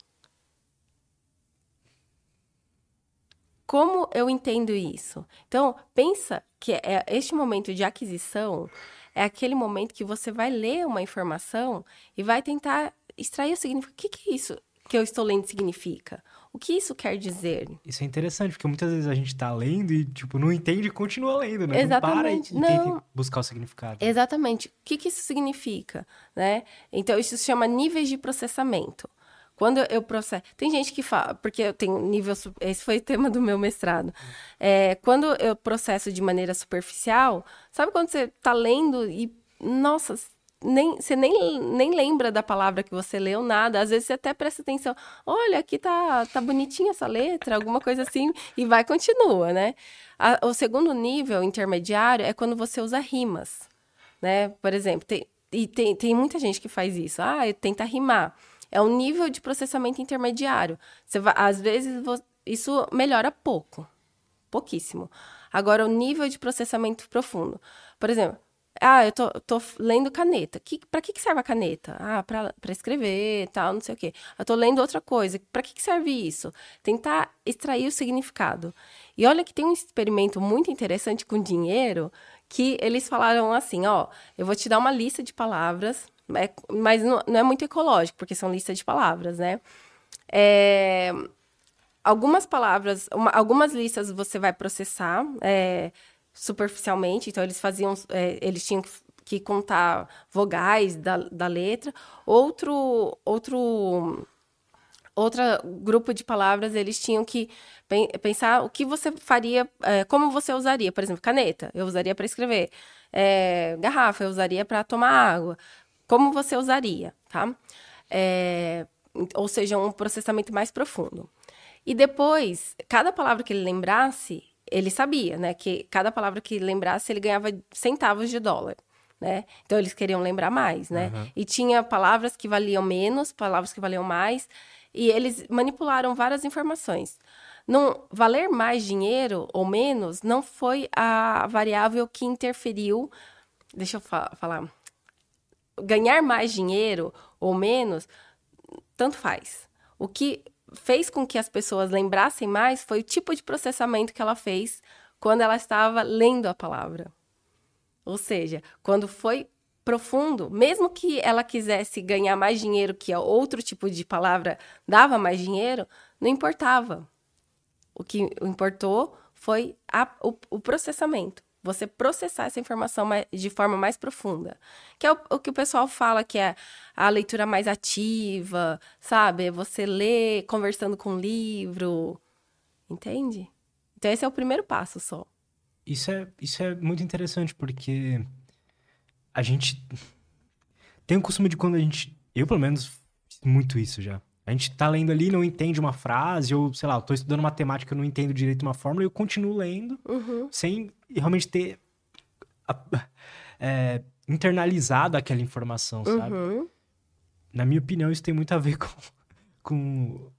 Como eu entendo isso? Então, pensa que é este momento de aquisição é aquele momento que você vai ler uma informação e vai tentar extrair o significado. O que, que é isso que eu estou lendo significa? O que isso quer dizer? Isso é interessante, porque muitas vezes a gente está lendo e, tipo, não entende e continua lendo, né? Exatamente. Não para e, e tenta buscar o significado. Exatamente. O que, que isso significa, né? Então, isso se chama níveis de processamento. Quando eu processo. Tem gente que fala, porque eu tenho nível. Esse foi o tema do meu mestrado. É, quando eu processo de maneira superficial, sabe quando você está lendo e. Nossa, nem, você nem, nem lembra da palavra que você leu, nada. Às vezes você até presta atenção. Olha, aqui tá, tá bonitinha essa letra, alguma coisa assim, <laughs> e vai continua, né? A, o segundo nível intermediário é quando você usa rimas, né? Por exemplo, tem, e tem, tem muita gente que faz isso. Ah, tenta rimar. É um nível de processamento intermediário. Você vai, às vezes isso melhora pouco, pouquíssimo. Agora, o nível de processamento profundo. Por exemplo, ah, eu tô, tô lendo caneta. Que, pra que, que serve a caneta? Ah, pra escrever, tal, não sei o quê. Eu tô lendo outra coisa. Pra que, que serve isso? Tentar extrair o significado. E olha que tem um experimento muito interessante com dinheiro que eles falaram assim, ó, eu vou te dar uma lista de palavras, é, mas não, não é muito ecológico, porque são listas de palavras, né? É, algumas palavras, uma, algumas listas você vai processar é, superficialmente, então eles faziam, é, eles tinham que, que contar vogais da, da letra. Outro, outro, outro grupo de palavras eles tinham que pensar o que você faria, é, como você usaria, por exemplo, caneta, eu usaria para escrever, é, garrafa, eu usaria para tomar água, como você usaria, tá? É, ou seja, um processamento mais profundo. E depois, cada palavra que ele lembrasse, ele sabia, né? Que cada palavra que lembrasse, ele ganhava centavos de dólar. Né? Então eles queriam lembrar mais, né? Uhum. E tinha palavras que valiam menos, palavras que valiam mais, e eles manipularam várias informações. Não valer mais dinheiro ou menos não foi a variável que interferiu. Deixa eu fa falar. Ganhar mais dinheiro ou menos, tanto faz. O que fez com que as pessoas lembrassem mais foi o tipo de processamento que ela fez quando ela estava lendo a palavra. Ou seja, quando foi profundo, mesmo que ela quisesse ganhar mais dinheiro que outro tipo de palavra dava mais dinheiro, não importava. O que importou foi a, o, o processamento você processar essa informação de forma mais profunda. Que é o, o, que o pessoal fala que é a leitura mais ativa, sabe? Você lê conversando com o livro. Entende? Então, esse é o primeiro passo só. Isso é, isso é muito interessante, porque a gente tem o costume de quando a gente. Eu, pelo menos, muito isso já. A gente tá lendo ali, não entende uma frase, ou sei lá, eu tô estudando matemática, eu não entendo direito uma fórmula, e eu continuo lendo, uhum. sem realmente ter é, internalizado aquela informação, sabe? Uhum. Na minha opinião, isso tem muito a ver <laughs> com, com,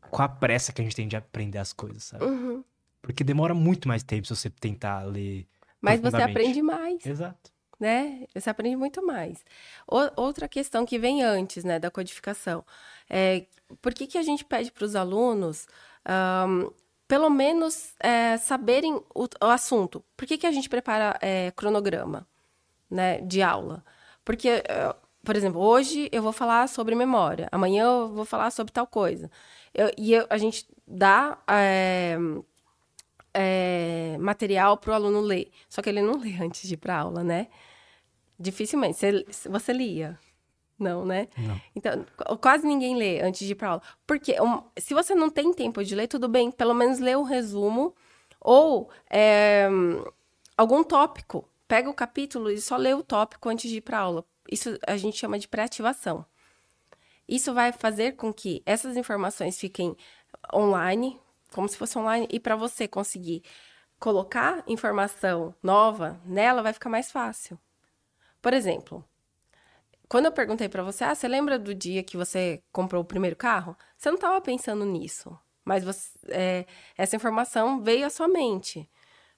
com a pressa que a gente tem de aprender as coisas, sabe? Uhum. Porque demora muito mais tempo se você tentar ler. Mas você aprende mais. Exato né? Você aprende muito mais. O, outra questão que vem antes, né, da codificação, é por que, que a gente pede para os alunos, um, pelo menos, é, saberem o, o, assunto? Por que, que a gente prepara é, cronograma, né, de aula? Porque, é, por exemplo, hoje eu vou falar sobre memória, amanhã eu vou falar sobre tal coisa. Eu, e eu, a gente dá é, é, material para o aluno ler. Só que ele não <laughs> lê antes de ir para aula, né? Dificilmente. Você, você lia? Não, né? Não. Então, quase ninguém lê antes de ir para aula. Porque um, se você não tem tempo de ler, tudo bem, pelo menos lê o resumo ou é, algum tópico. Pega o capítulo e só lê o tópico antes de ir para aula. Isso a gente chama de pré-ativação. Isso vai fazer com que essas informações fiquem online, como se fosse online, e para você conseguir colocar informação nova nela, vai ficar mais fácil. Por exemplo, quando eu perguntei para você, ah, você lembra do dia que você comprou o primeiro carro? Você não estava pensando nisso, mas você, é, essa informação veio à sua mente,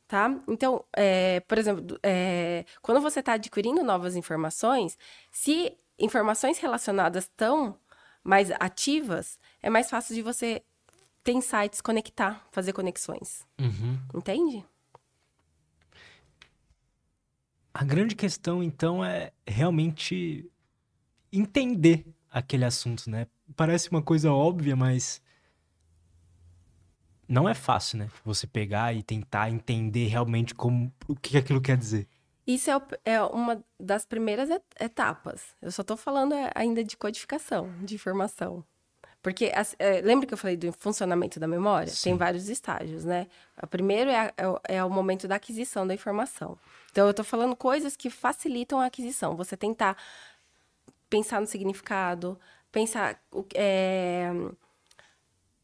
tá? Então, é, por exemplo, é, quando você está adquirindo novas informações, se informações relacionadas estão mais ativas, é mais fácil de você ter insights, conectar, fazer conexões. Uhum. Entende? A grande questão, então, é realmente entender aquele assunto, né? Parece uma coisa óbvia, mas não é fácil, né? Você pegar e tentar entender realmente como, o que aquilo quer dizer. Isso é, é uma das primeiras etapas. Eu só estou falando é, ainda de codificação, de informação. Porque, é, lembra que eu falei do funcionamento da memória? Sim. Tem vários estágios, né? O primeiro é, é, é, o momento da aquisição da informação. Então, eu estou falando coisas que facilitam a aquisição. Você tentar pensar no significado, pensar é,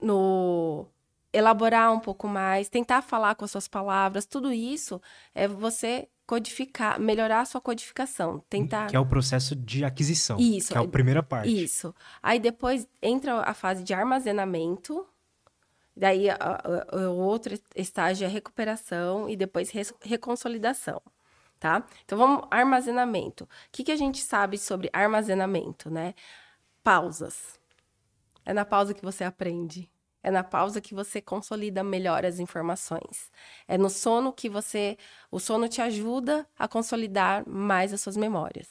no elaborar um pouco mais, tentar falar com as suas palavras, tudo isso é você codificar, melhorar a sua codificação, tentar... Que é o processo de aquisição. Isso. Que é a primeira parte. Isso. Aí depois entra a fase de armazenamento, daí o outro estágio é recuperação e depois reconsolidação, tá? Então vamos, armazenamento. O que, que a gente sabe sobre armazenamento, né? Pausas. É na pausa que você aprende. É na pausa que você consolida melhor as informações. É no sono que você. O sono te ajuda a consolidar mais as suas memórias.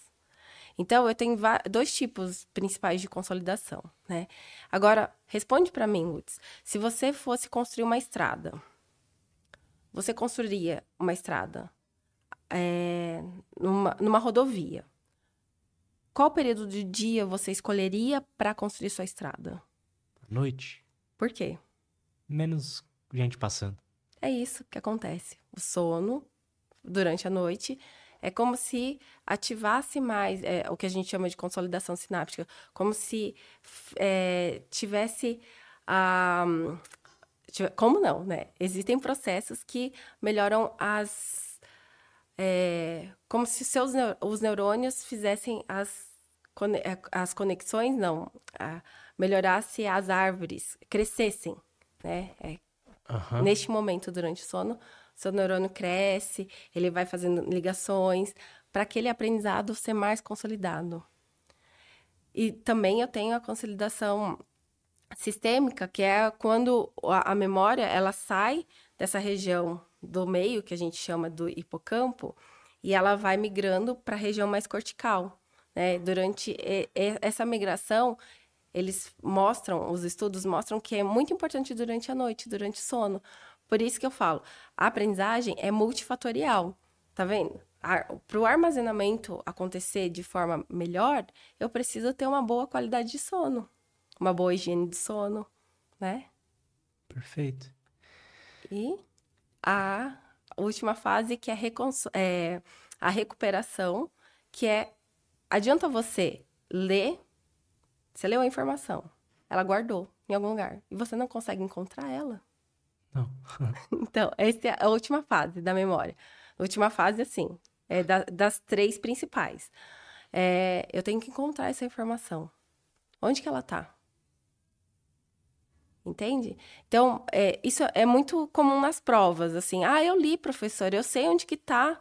Então, eu tenho dois tipos principais de consolidação, né? Agora, responde para mim, Lutz. Se você fosse construir uma estrada, você construiria uma estrada é, numa, numa rodovia. Qual período de dia você escolheria para construir sua estrada? Noite. Por quê? Menos gente passando. É isso que acontece. O sono durante a noite é como se ativasse mais é, o que a gente chama de consolidação sináptica, como se é, tivesse a como não, né? Existem processos que melhoram as é, como se seus os neurônios fizessem as é, as conexões, não, a, melhorasse as árvores, crescessem, né? É, uhum. Neste momento, durante o sono, seu neurônio cresce, ele vai fazendo ligações para aquele aprendizado ser mais consolidado. E também eu tenho a consolidação sistêmica, que é quando a, a memória ela sai dessa região do meio, que a gente chama do hipocampo, e ela vai migrando para a região mais cortical. Né? Durante essa migração, eles mostram, os estudos mostram que é muito importante durante a noite, durante o sono. Por isso que eu falo, a aprendizagem é multifatorial, tá vendo? Para o armazenamento acontecer de forma melhor, eu preciso ter uma boa qualidade de sono, uma boa higiene de sono, né? Perfeito. E a última fase, que é, é a recuperação, que é adianta você ler você leu a informação, ela guardou em algum lugar e você não consegue encontrar ela. Não. <laughs> então, essa é a última fase da memória. A última fase, assim, é da, das três principais. É, eu tenho que encontrar essa informação. Onde que ela está? Entende? Então, é, isso é muito comum nas provas, assim. Ah, eu li, professor, eu sei onde que está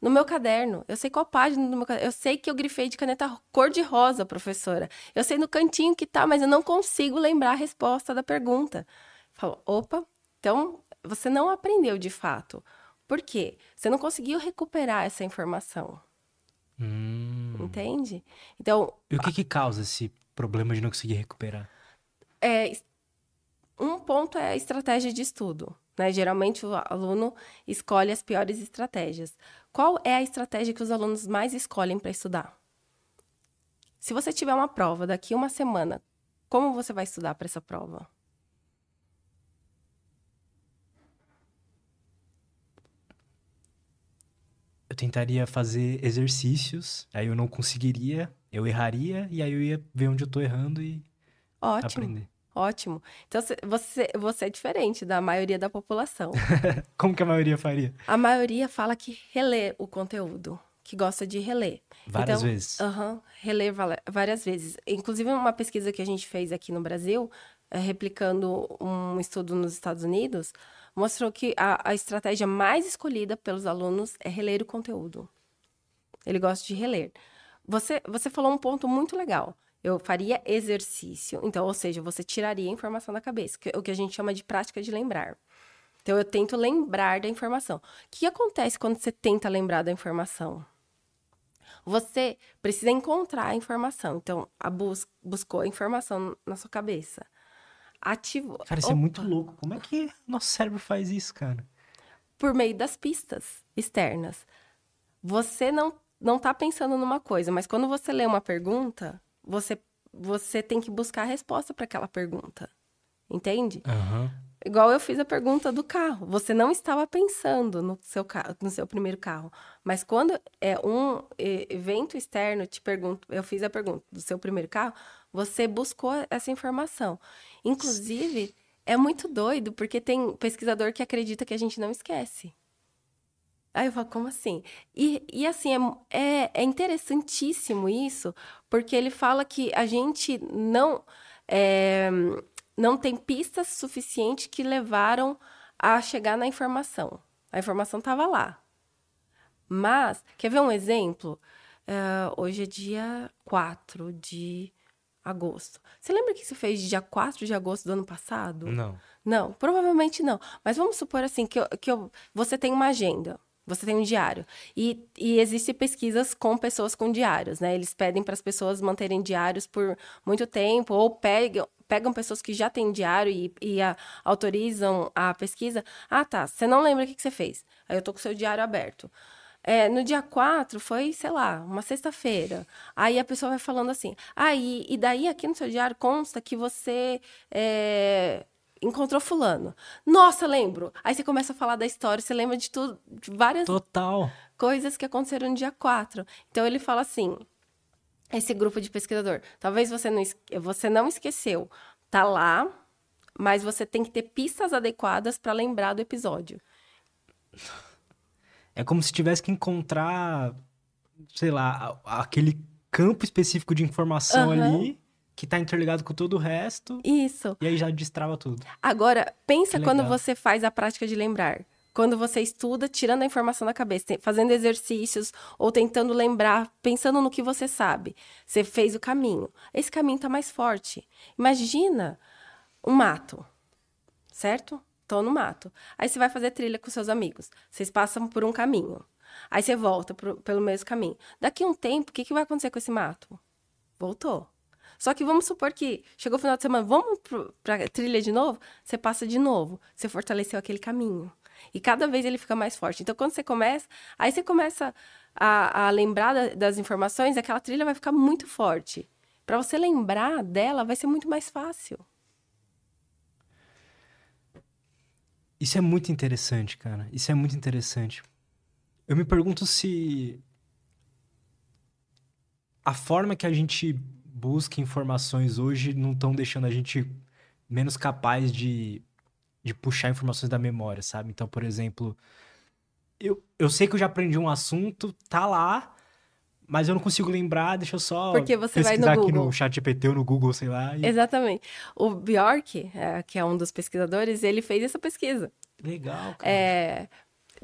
no meu caderno. Eu sei qual página do meu caderno. Eu sei que eu grifei de caneta cor de rosa, professora. Eu sei no cantinho que tá, mas eu não consigo lembrar a resposta da pergunta. Falo, opa, então você não aprendeu de fato. Por quê? Você não conseguiu recuperar essa informação. Hum. Entende? Então. E o que, que causa esse problema de não conseguir recuperar? É, um ponto é a estratégia de estudo. Né? Geralmente o aluno escolhe as piores estratégias. Qual é a estratégia que os alunos mais escolhem para estudar? Se você tiver uma prova daqui uma semana, como você vai estudar para essa prova? Eu tentaria fazer exercícios, aí eu não conseguiria, eu erraria, e aí eu ia ver onde eu estou errando e Ótimo. aprender. Ótimo. Então você, você é diferente da maioria da população. <laughs> Como que a maioria faria? A maioria fala que relê o conteúdo, que gosta de reler. Várias então, vezes. Aham, uh -huh, reler várias vezes. Inclusive, uma pesquisa que a gente fez aqui no Brasil, é, replicando um estudo nos Estados Unidos, mostrou que a, a estratégia mais escolhida pelos alunos é reler o conteúdo. Ele gosta de reler. Você, você falou um ponto muito legal eu faria exercício. Então, ou seja, você tiraria a informação da cabeça, que, é o que a gente chama de prática de lembrar. Então, eu tento lembrar da informação. O que acontece quando você tenta lembrar da informação? Você precisa encontrar a informação. Então, a bus buscou a informação na sua cabeça. Ativou. Cara, isso Opa. é muito louco. Como é que nosso cérebro faz isso, cara? Por meio das pistas externas. Você não não tá pensando numa coisa, mas quando você lê uma pergunta, você você tem que buscar a resposta para aquela pergunta. Entende? Aham. Igual eu fiz a pergunta do carro. Você não estava pensando no seu, carro, no seu primeiro carro. Mas quando é um evento externo, te pergunto, eu fiz a pergunta do seu primeiro carro, você buscou essa informação. Inclusive, é muito doido, porque tem pesquisador que acredita que a gente não esquece. Aí eu falo, como assim? E, e assim, é, é, é interessantíssimo isso, porque ele fala que a gente não, é, não tem pistas suficientes que levaram a chegar na informação. A informação estava lá. Mas, quer ver um exemplo? É, hoje é dia 4 de agosto. Você lembra que você fez dia 4 de agosto do ano passado? Não. Não, provavelmente não. Mas vamos supor assim que, eu- que eu- você tem uma agenda, você tem um diário. E, e existem pesquisas com pessoas com diários, né? Eles pedem para as pessoas manterem diários por muito tempo, ou pegam, pegam pessoas que já têm diário e, e a- autorizam a pesquisa. Ah, tá. Você não lembra o que, que você fez. Aí eu tô com o seu diário aberto. É, no dia 4 foi, sei lá, uma sexta-feira. Aí a pessoa vai falando assim: ah, e, e daí aqui no seu diário consta que você é, encontrou fulano. Nossa, lembro. Aí você começa a falar da história, você lembra de tudo, de várias Total. coisas que aconteceram no dia 4. Então ele fala assim: esse grupo de pesquisador, talvez você não, você não esqueceu, tá lá, mas você tem que ter pistas adequadas para lembrar do episódio. É como se tivesse que encontrar, sei lá, aquele campo específico de informação Aham. ali que tá interligado com todo o resto Isso. e aí já destrava tudo. Agora, pensa quando você faz a prática de lembrar. Quando você estuda, tirando a informação da cabeça, fazendo exercícios ou tentando lembrar, pensando no que você sabe. Você fez o caminho. Esse caminho tá mais forte. Imagina um mato, certo? Tô no mato. Aí você vai fazer trilha com seus amigos. Vocês passam por um caminho. Aí você volta pro- pelo mesmo caminho. Daqui a um tempo, o que, que vai acontecer com esse mato? Voltou. Só que vamos supor que chegou o final de semana, vamos pro, pra trilha de novo? Você passa de novo. Você fortaleceu aquele caminho. E cada vez ele fica mais forte. Então, quando você começa, aí você começa a, a lembrar da- das informações, aquela trilha vai ficar muito forte. Para você lembrar dela, vai ser muito mais fácil. Isso é muito interessante, cara. Isso é muito interessante. Eu me pergunto se a forma que a gente busca informações hoje não estão deixando a gente menos capaz de, de puxar informações da memória, sabe? Então, por exemplo, eu, eu sei que eu já aprendi um assunto, tá lá, mas eu não consigo lembrar, deixa eu só Porque você vai no pesquisar aqui Google. no chat GPT ou no Google, sei lá. e- Exatamente. O Bjork, é, que é um dos pesquisadores, ele fez essa pesquisa. Legal, cara. É,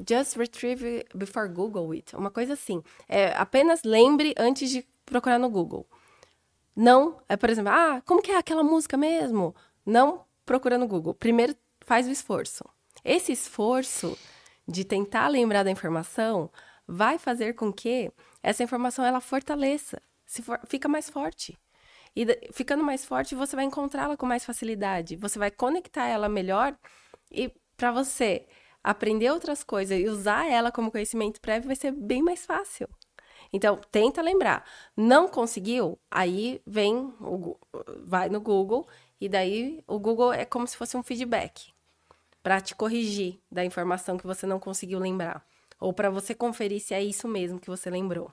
just retrieve before Google it. Uma coisa assim. É, apenas lembre antes de procurar no Google. Não, é por exemplo, ah, como que é aquela música mesmo? Não procura no Google. Primeiro faz o esforço. Esse esforço de tentar lembrar da informação vai fazer com que essa informação ela fortaleça, se for, fica mais forte. E ficando mais forte, você vai encontrá-la com mais facilidade. Você vai conectar ela melhor e para você aprender outras coisas e usar ela como conhecimento prévio vai ser bem mais fácil. Então, tenta lembrar. Não conseguiu? Aí vem, o vai no Google e daí o Google é como se fosse um feedback para te corrigir da informação que você não conseguiu lembrar. Ou para você conferir se é isso mesmo que você lembrou.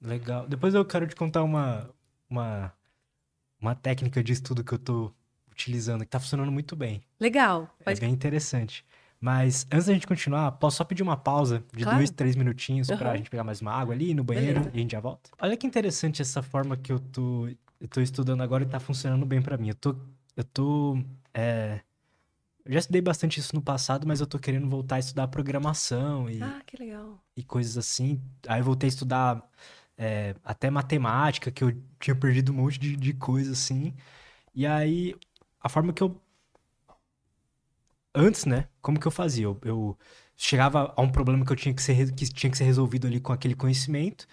Legal. Depois eu quero te contar uma, uma, uma técnica de estudo que eu tô utilizando, que tá funcionando muito bem. Legal. É Pode... bem interessante. Mas antes da gente continuar, posso só pedir uma pausa de Claro. dois, três minutinhos pra Aham. gente pegar mais uma água ali no banheiro Beleza. e a gente já volta? Olha que interessante essa forma que eu tô, eu tô estudando agora e tá funcionando bem pra mim. Eu tô, eu tô, é, eu já estudei bastante isso no passado, mas eu tô querendo voltar a estudar programação e, Ah, que legal. e coisas assim. Aí eu voltei a estudar é, até matemática, que eu tinha perdido um monte de, de coisa assim. E aí, a forma que eu. Antes, né? Como que eu fazia? Eu, eu chegava a um problema que eu tinha que ser, que tinha que ser resolvido ali com aquele conhecimento,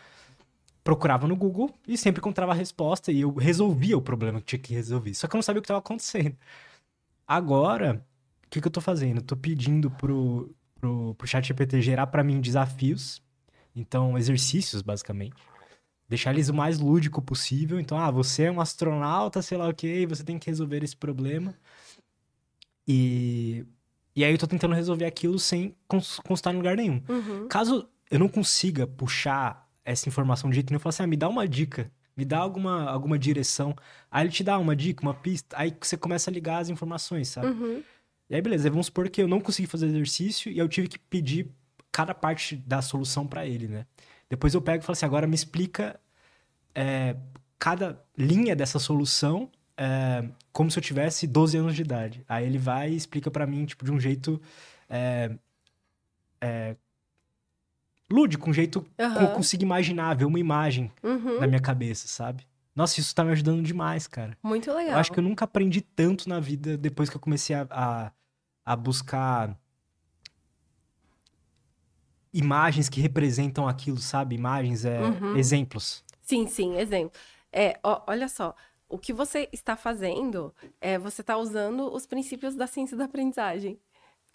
procurava no Google e sempre encontrava a resposta e eu resolvia o problema que tinha que resolver. Só que eu não sabia o que estava acontecendo. Agora, o que, que eu tô fazendo? Eu tô pedindo pro, pro, pro chat GPT gerar para mim desafios, então exercícios, basicamente. deixar eles o mais lúdico possível. Então, ah, você é um astronauta, sei lá o e você tem que resolver esse problema. E, e aí eu tô tentando resolver aquilo sem cons- constar em lugar nenhum. Uhum. Caso eu não consiga puxar essa informação de jeito nenhum, eu falo assim, ah, me dá uma dica, me dá alguma, alguma direção. Aí ele te dá uma dica, uma pista, aí você começa a ligar as informações, sabe? Uhum. E aí, beleza, vamos supor que eu não consegui fazer exercício e eu tive que pedir cada parte da solução pra ele, né? Depois eu pego e falo assim, agora me explica é, cada linha dessa solução é, como se eu tivesse 12 anos de idade. Aí ele vai e explica pra mim, tipo, de um jeito é, é, lúdico, um jeito que eu consigo imaginar, ver uma imagem Uhum. na minha cabeça, sabe? Nossa, isso tá me ajudando demais, cara. Muito legal. Eu acho que eu nunca aprendi tanto na vida depois que eu comecei a, a, a buscar imagens que representam aquilo, sabe? Imagens, é, Uhum. exemplos. Sim, sim, exemplo. É, ó, olha só, o que você está fazendo é você está usando os princípios da ciência da aprendizagem.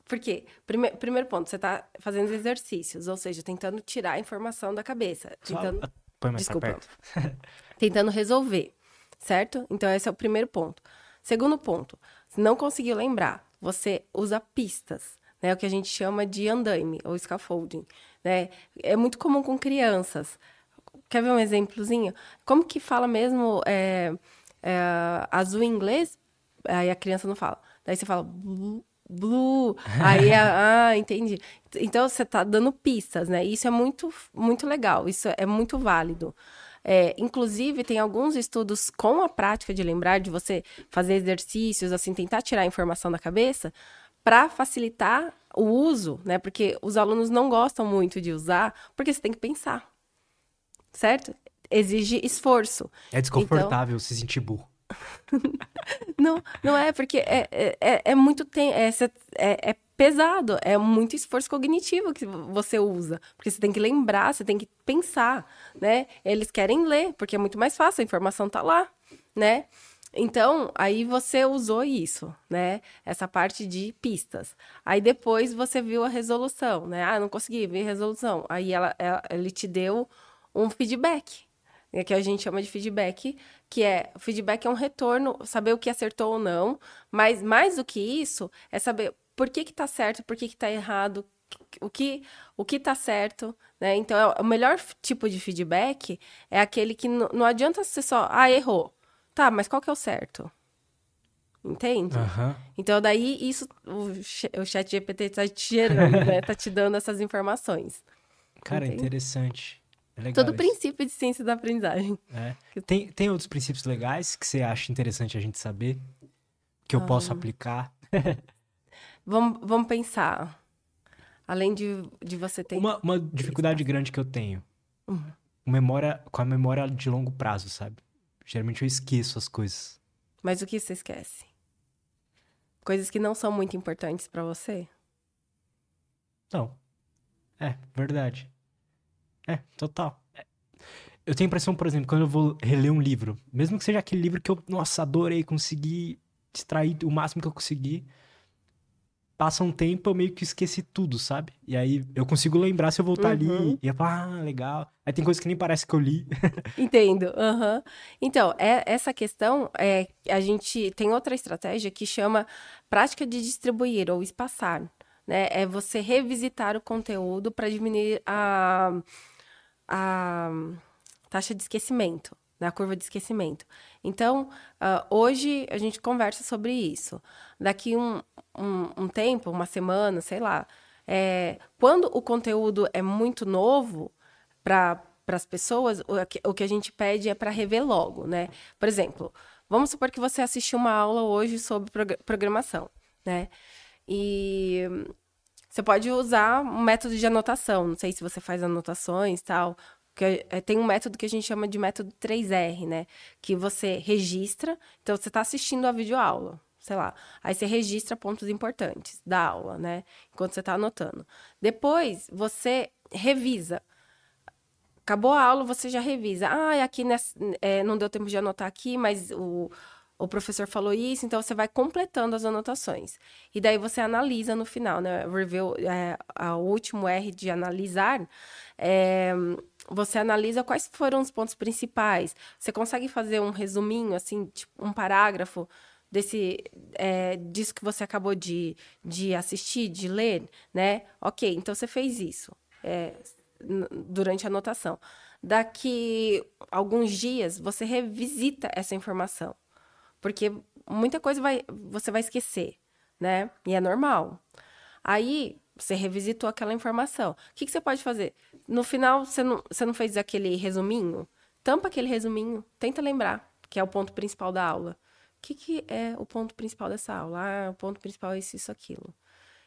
Por quê? Prime- primeiro ponto, você está fazendo exercícios, ou seja, tentando tirar a informação da cabeça, tentando, Põe mais Desculpa. <laughs> tentando resolver, certo? Então, esse é o primeiro ponto. Segundo ponto, se não conseguiu lembrar, você usa pistas, né? O que a gente chama de andaime ou scaffolding, né? É muito comum com crianças. Quer ver um exemplozinho? Como que fala mesmo é, é, azul em inglês? Aí a criança não fala. Daí você fala blue, blue. <laughs> Aí, a- ah, entendi. Então você tá dando pistas, né? Isso é muito, muito legal. Isso é muito válido. É, inclusive, tem alguns estudos com a prática de lembrar, de você fazer exercícios, assim, tentar tirar a informação da cabeça, para facilitar o uso, né? Porque os alunos não gostam muito de usar, porque você tem que pensar, certo? Exige esforço. É desconfortável se sentir burro. <laughs> Não, não é, porque é, é, é- é muito tem, é, é, é pesado, é muito esforço cognitivo que você usa. Porque você tem que lembrar, você tem que pensar, né? Eles querem ler, porque é muito mais fácil, a informação tá lá, né? Então, aí você usou isso, né? Essa parte de pistas. Aí depois você viu a resolução, né? Ah, não consegui ver a resolução. Aí ela, ela- ele te deu um feedback, que a gente chama de feedback, que é o feedback é um retorno, saber o que acertou ou não, mas mais do que isso é saber por que que tá certo, por que que tá errado, o que o que tá certo, né? Então, é o melhor tipo de feedback é aquele que não adianta você só, ah, errou. Tá, mas qual que é o certo? Entende? Aham. Então, daí, isso, o, o chat GPT tá te gerando, né? <laughs> Tá te dando essas informações. Cara, Entende? interessante. É legal Todo isso. princípio de ciência da aprendizagem. É. <laughs> Tem, tem outros princípios legais que você acha interessante a gente saber? Que eu posso Ah. aplicar? <laughs> Vamos, vamos pensar. Além de, de você ter. Uma, uma dificuldade grande que eu tenho. Uhum. Memória, com a memória de longo prazo, sabe? Geralmente eu esqueço as coisas. Mas o que você esquece? Coisas que não são muito importantes pra você? Não. É, verdade. É, total. Eu tenho a impressão, por exemplo, quando eu vou reler um livro, mesmo que seja aquele livro que eu, nossa, adorei, consegui extrair o máximo que eu consegui, passa um tempo, eu meio que esqueci tudo, sabe? E aí eu consigo lembrar se eu voltar ali Uhum. e eu falo, ah, legal. Aí tem coisas que nem parece que eu li. <laughs> Entendo. aham. Então, é, essa questão, é, a gente tem outra estratégia que chama prática de distribuir ou espaçar. Né? É você revisitar o conteúdo para diminuir a, a taxa de esquecimento, né? a curva de esquecimento. Então, ah, hoje a gente conversa sobre isso. Daqui um, um, um tempo, uma semana, sei lá, é, quando o conteúdo é muito novo para as pessoas, o que, o que a gente pede é para rever logo, né? Por exemplo, vamos supor que você assistiu uma aula hoje sobre progra- programação, né? E você pode usar um método de anotação. Não sei se você faz anotações tal. Que é, tem um método que a gente chama de método 3R, né? Que você registra. Então, você está assistindo a videoaula, sei lá. Aí você registra pontos importantes da aula, né? Enquanto você está anotando. Depois, você revisa. Acabou a aula, você já revisa. Ah, aqui nessa, é, não deu tempo de anotar aqui, mas o, o professor falou isso, então você vai completando as anotações. E daí você analisa no final, né? Review, é, o último R de analisar, é, você analisa quais foram os pontos principais. Você consegue fazer um resuminho, assim, tipo, um parágrafo desse é, disso que você acabou de, de assistir, de ler, né? Ok, então você fez isso é, durante a anotação. Daqui alguns dias, você revisita essa informação. Porque muita coisa vai, você vai esquecer, né? E é normal. Aí, você revisitou aquela informação. O que, que você pode fazer? No final, você não, você não fez aquele resuminho? Tampa aquele resuminho, tenta lembrar, que é o ponto principal da aula. O que, que é o ponto principal dessa aula? Ah, o ponto principal é isso, isso, aquilo.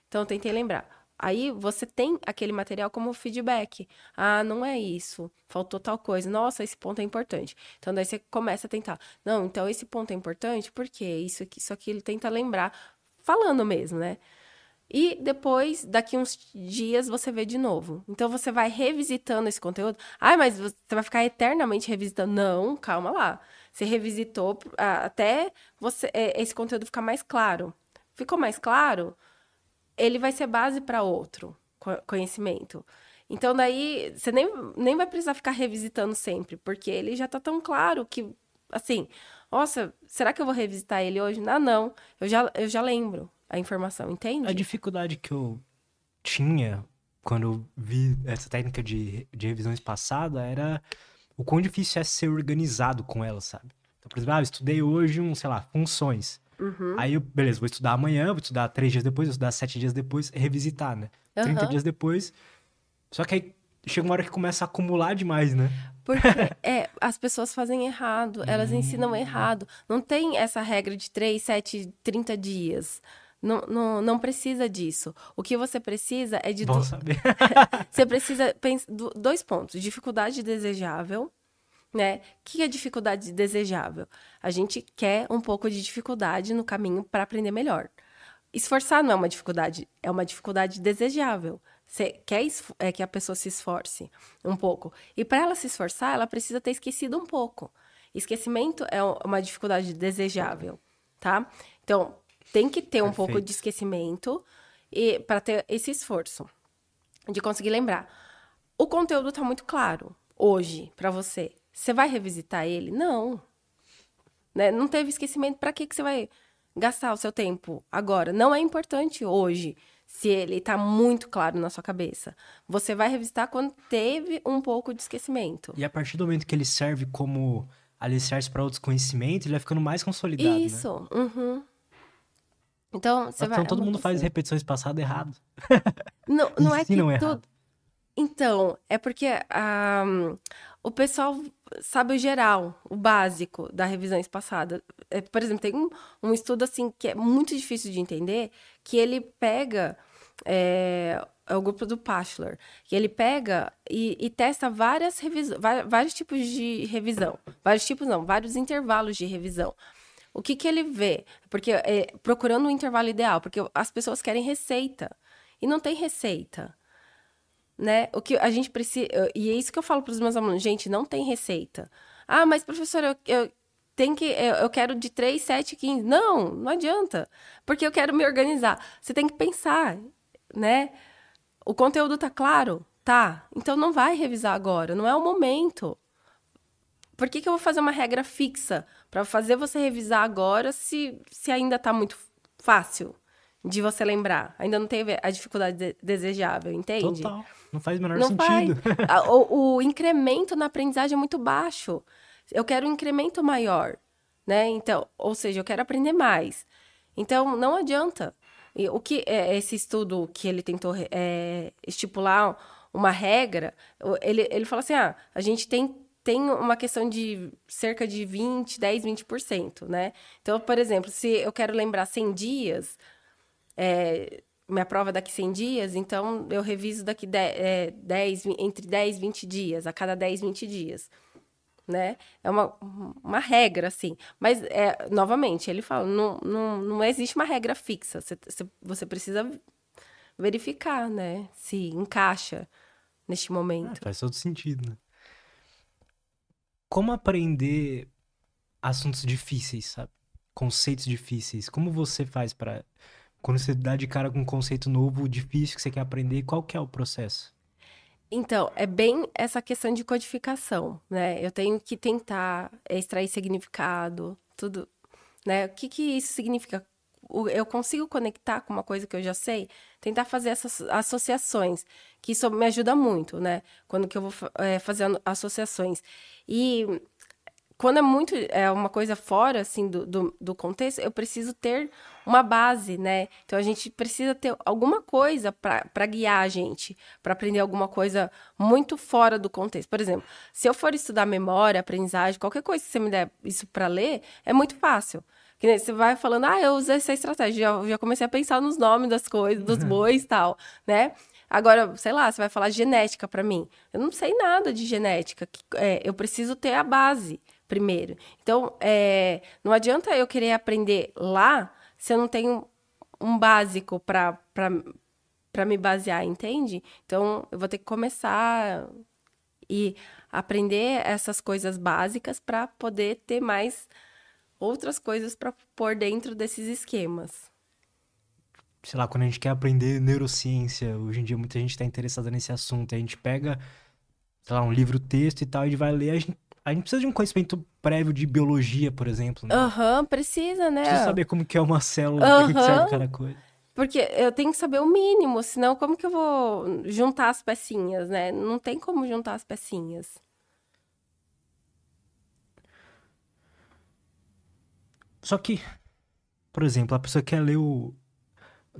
Então, tentei lembrar. Aí você tem aquele material como feedback. Ah, não é isso. Faltou tal coisa. Nossa, esse ponto é importante. Então daí você começa a tentar. Não, então esse ponto é importante porque isso aqui, isso aqui ele tenta lembrar falando mesmo, né? E depois, daqui uns dias, você vê de novo. Então você vai revisitando esse conteúdo. Ah, mas você vai ficar eternamente revisitando. Não, calma lá. Você revisitou até você é, esse conteúdo ficar mais claro. Ficou mais claro? Ele vai ser base para outro conhecimento. Então, daí, você nem, nem vai precisar ficar revisitando sempre, porque ele já tá tão claro que, assim, nossa, será que eu vou revisitar ele hoje? Ah, não, eu já, eu já lembro a informação, entende? A dificuldade que eu tinha quando eu vi essa técnica de, de revisões passada era o quão difícil é ser organizado com ela, sabe? Então, por exemplo, ah, eu estudei hoje um, sei lá, funções. Uhum. Aí eu, beleza, vou estudar amanhã, vou estudar três dias depois, vou estudar sete dias depois, revisitar, né? Uhum. 30 dias depois. Só que aí chega uma hora que começa a acumular demais, né? Porque <laughs> é, as pessoas fazem errado, elas hum. ensinam errado. Não tem essa regra de 3, 7, 30 dias. Não, não, não precisa disso. O que você precisa é de. Bom saber. <laughs> você <laughs> precisa. Dois pontos: dificuldade desejável né? O que é dificuldade desejável? A gente quer um pouco de dificuldade no caminho para aprender melhor. Esforçar não é uma dificuldade, é uma dificuldade desejável. Você quer é, que a pessoa se esforce um pouco. E para ela se esforçar, ela precisa ter esquecido um pouco. Esquecimento é uma dificuldade desejável, tá? Então, tem que ter um pouco de esquecimento e para ter esse esforço de conseguir lembrar. O conteúdo está muito claro hoje para você. Você vai revisitar ele? Não. Né? Não teve esquecimento. Para que, que você vai gastar o seu tempo agora? Não é importante hoje, se ele está muito claro na sua cabeça. Você vai revisitar quando teve um pouco de esquecimento. E a partir do momento que ele serve como alicerce para outros conhecimentos, ele vai ficando mais consolidado. Né? Isso. Né? Uhum. Então, você então, vai. todo mundo faz repetições passadas errado. <laughs> Não, não é que. Errado. Tu... Então, é porque um, o pessoal sabe o geral, o básico da revisão espaçada. É, por exemplo, tem um, um, estudo assim que é muito difícil de entender, que ele pega é, é o grupo do Pachler, que ele pega e, e testa várias revisões, vários tipos de revisão, vários tipos não, vários intervalos de revisão. O que que ele vê? Porque é, procurando o intervalo ideal, porque as pessoas querem receita e não tem receita né? O que a gente precisa. E é isso que eu falo para os meus alunos, gente, não tem receita. Ah, mas professor, eu, eu tenho que. Eu, eu quero de 3, 7, 15. Não, não adianta. Porque eu quero me organizar. Você tem que pensar, né? O conteúdo tá claro? Tá. Então não vai revisar agora, não é o momento. Por que, que eu vou fazer uma regra fixa para fazer você revisar agora se, se ainda tá muito fácil de você lembrar? Ainda não teve a dificuldade de, desejável, entende? Total. Não faz o menor não sentido. <laughs> Faz. O, o incremento na aprendizagem é muito baixo. Eu quero um incremento maior, né? Então, ou seja, eu quero aprender mais. Então, não adianta. E o que é esse estudo que ele tentou é, estipular uma regra, ele, ele fala assim: ah, a gente tem, tem uma questão de cerca de 20, 10, 20%, né? Então, por exemplo, se eu quero lembrar 100 dias, é, minha prova daqui 100 dias, então eu reviso daqui 10, 10, é, entre 10 e 20 dias, a cada 10, 20 dias. Né? É uma, uma regra, assim. Mas, é, novamente, ele fala, não, não, não existe uma regra fixa. Você, você precisa verificar, né? Se encaixa neste momento. Ah, faz todo sentido, né? Como aprender assuntos difíceis, sabe? conceitos difíceis, como você faz para quando você dá de cara com um conceito novo, difícil que você quer aprender, qual que é o processo? Então, é bem essa questão de codificação, né? Eu tenho que tentar extrair significado, tudo, né? O que que isso significa? Eu consigo conectar com uma coisa que eu já sei, tentar fazer essas associações, que isso me ajuda muito, né? Quando que eu vou é, fazer associações. E quando é muito é uma coisa fora assim do, do, do, contexto, eu preciso ter uma base, né? Então a gente precisa ter alguma coisa para guiar a gente, para aprender alguma coisa muito fora do contexto. Por exemplo, se eu for estudar memória, aprendizagem, qualquer coisa que você me der isso para ler, é muito fácil. Que você vai falando, ah, eu usei essa estratégia, já, já comecei a pensar nos nomes das coisas, dos bois e tal, né? Agora, sei lá, você vai falar genética para mim. Eu não sei nada de genética. É, eu preciso ter a base primeiro. Então, é, não adianta eu querer aprender lá se eu não tenho um básico para me basear, entende? Então, eu vou ter que começar e aprender essas coisas básicas para poder ter mais outras coisas para pôr dentro desses esquemas. Sei lá, quando a gente quer aprender neurociência, hoje em dia muita gente está interessada nesse assunto, a gente pega, sei lá, um livro texto e tal, e vai ler, a gente a gente precisa de um conhecimento prévio de biologia, por exemplo. Né? Aham, né? uhum, precisa, né? Precisa saber como que é uma célula, uhum. que serve cada coisa. Porque eu tenho que saber o mínimo, senão como que eu vou juntar as pecinhas, né? Não tem como juntar as pecinhas. Só que, por exemplo, a pessoa quer ler o.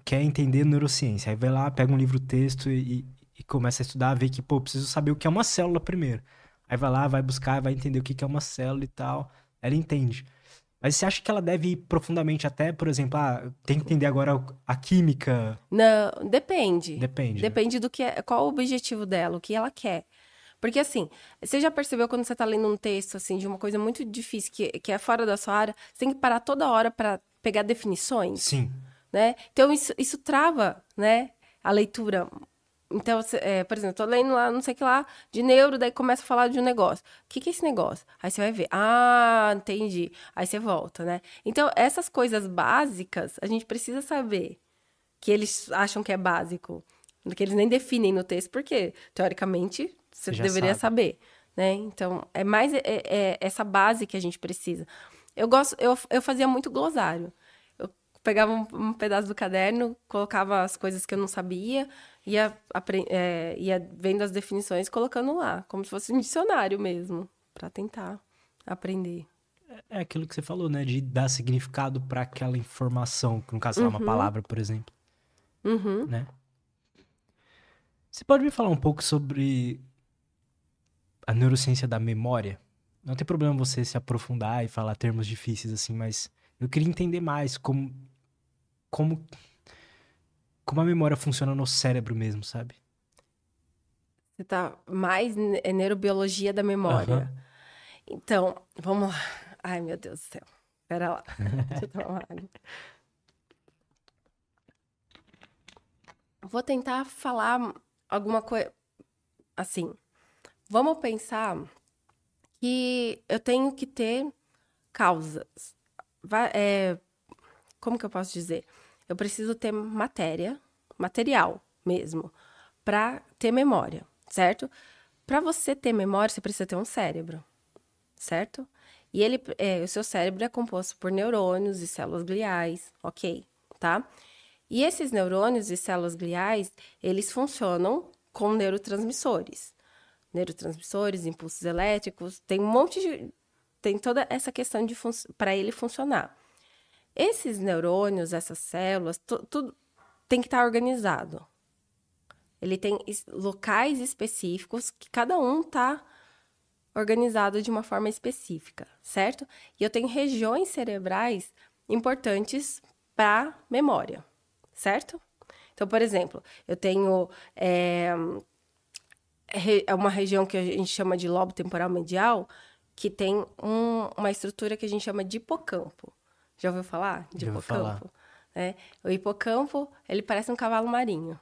quer entender neurociência. Aí vai lá, pega um livro texto e, e começa a estudar, vê que, pô, preciso saber o que é uma célula primeiro. Aí vai lá, vai buscar, vai entender o que é uma célula e tal. Ela entende. Mas você acha que ela deve ir profundamente até, por exemplo, ah, tem que entender agora a química? Não, depende. Depende. Né? Depende do que é, qual o objetivo dela, o que ela quer. Porque assim, você já percebeu quando você está lendo um texto assim de uma coisa muito difícil que, que é fora da sua área, você tem que parar toda hora para pegar definições? Sim. Né? Então isso, isso trava, né, a leitura então, é, por exemplo, tô lendo lá, não sei o que lá, de neuro, daí começa a falar de um negócio. O que, que é esse negócio? Aí você vai ver, ah, entendi. Aí você volta, né? Então, essas coisas básicas, a gente precisa saber que eles acham que é básico, que eles nem definem no texto, porque, teoricamente, você, você deveria sabe. saber, né? Então, é mais é, é, essa base que a gente precisa. Eu gosto, eu, eu fazia muito glossário. Pegava um, um pedaço do caderno, colocava as coisas que eu não sabia, ia, é, ia vendo as definições colocando lá, como se fosse um dicionário mesmo, para tentar aprender. É, é aquilo que você falou, né? De dar significado para aquela informação, que no caso, uhum. uma palavra, por exemplo. Uhum. Né? Você pode me falar um pouco sobre a neurociência da memória? Não tem problema você se aprofundar e falar termos difíceis assim, mas eu queria entender mais como, como como a memória funciona no cérebro mesmo, sabe? Você tá mais é neurobiologia da memória. Uhum. Então, vamos lá. Ai, meu Deus do céu. Pera lá. <laughs> Deixa eu tomar uma água. Vou tentar falar alguma coisa. Assim, vamos pensar que eu tenho que ter causas. É, como que eu posso dizer? Eu preciso ter matéria, material mesmo, para ter memória, certo? Para você ter memória, você precisa ter um cérebro, certo? E ele, é, o seu cérebro é composto por neurônios e células gliais, ok, tá? E esses neurônios e células gliais, eles funcionam com neurotransmissores. Neurotransmissores, impulsos elétricos, tem um monte de. Tem toda essa questão de para ele funcionar. Esses neurônios, essas células, tudo tem que estar tá organizado. Ele tem locais específicos que cada um está organizado de uma forma específica, certo? E eu tenho regiões cerebrais importantes para memória, certo? Então, por exemplo, eu tenho é, uma região que a gente chama de lobo temporal medial, que tem um, uma estrutura que a gente chama de hipocampo. Já ouviu falar de Já hipocampo? É, o hipocampo, ele parece um cavalo marinho.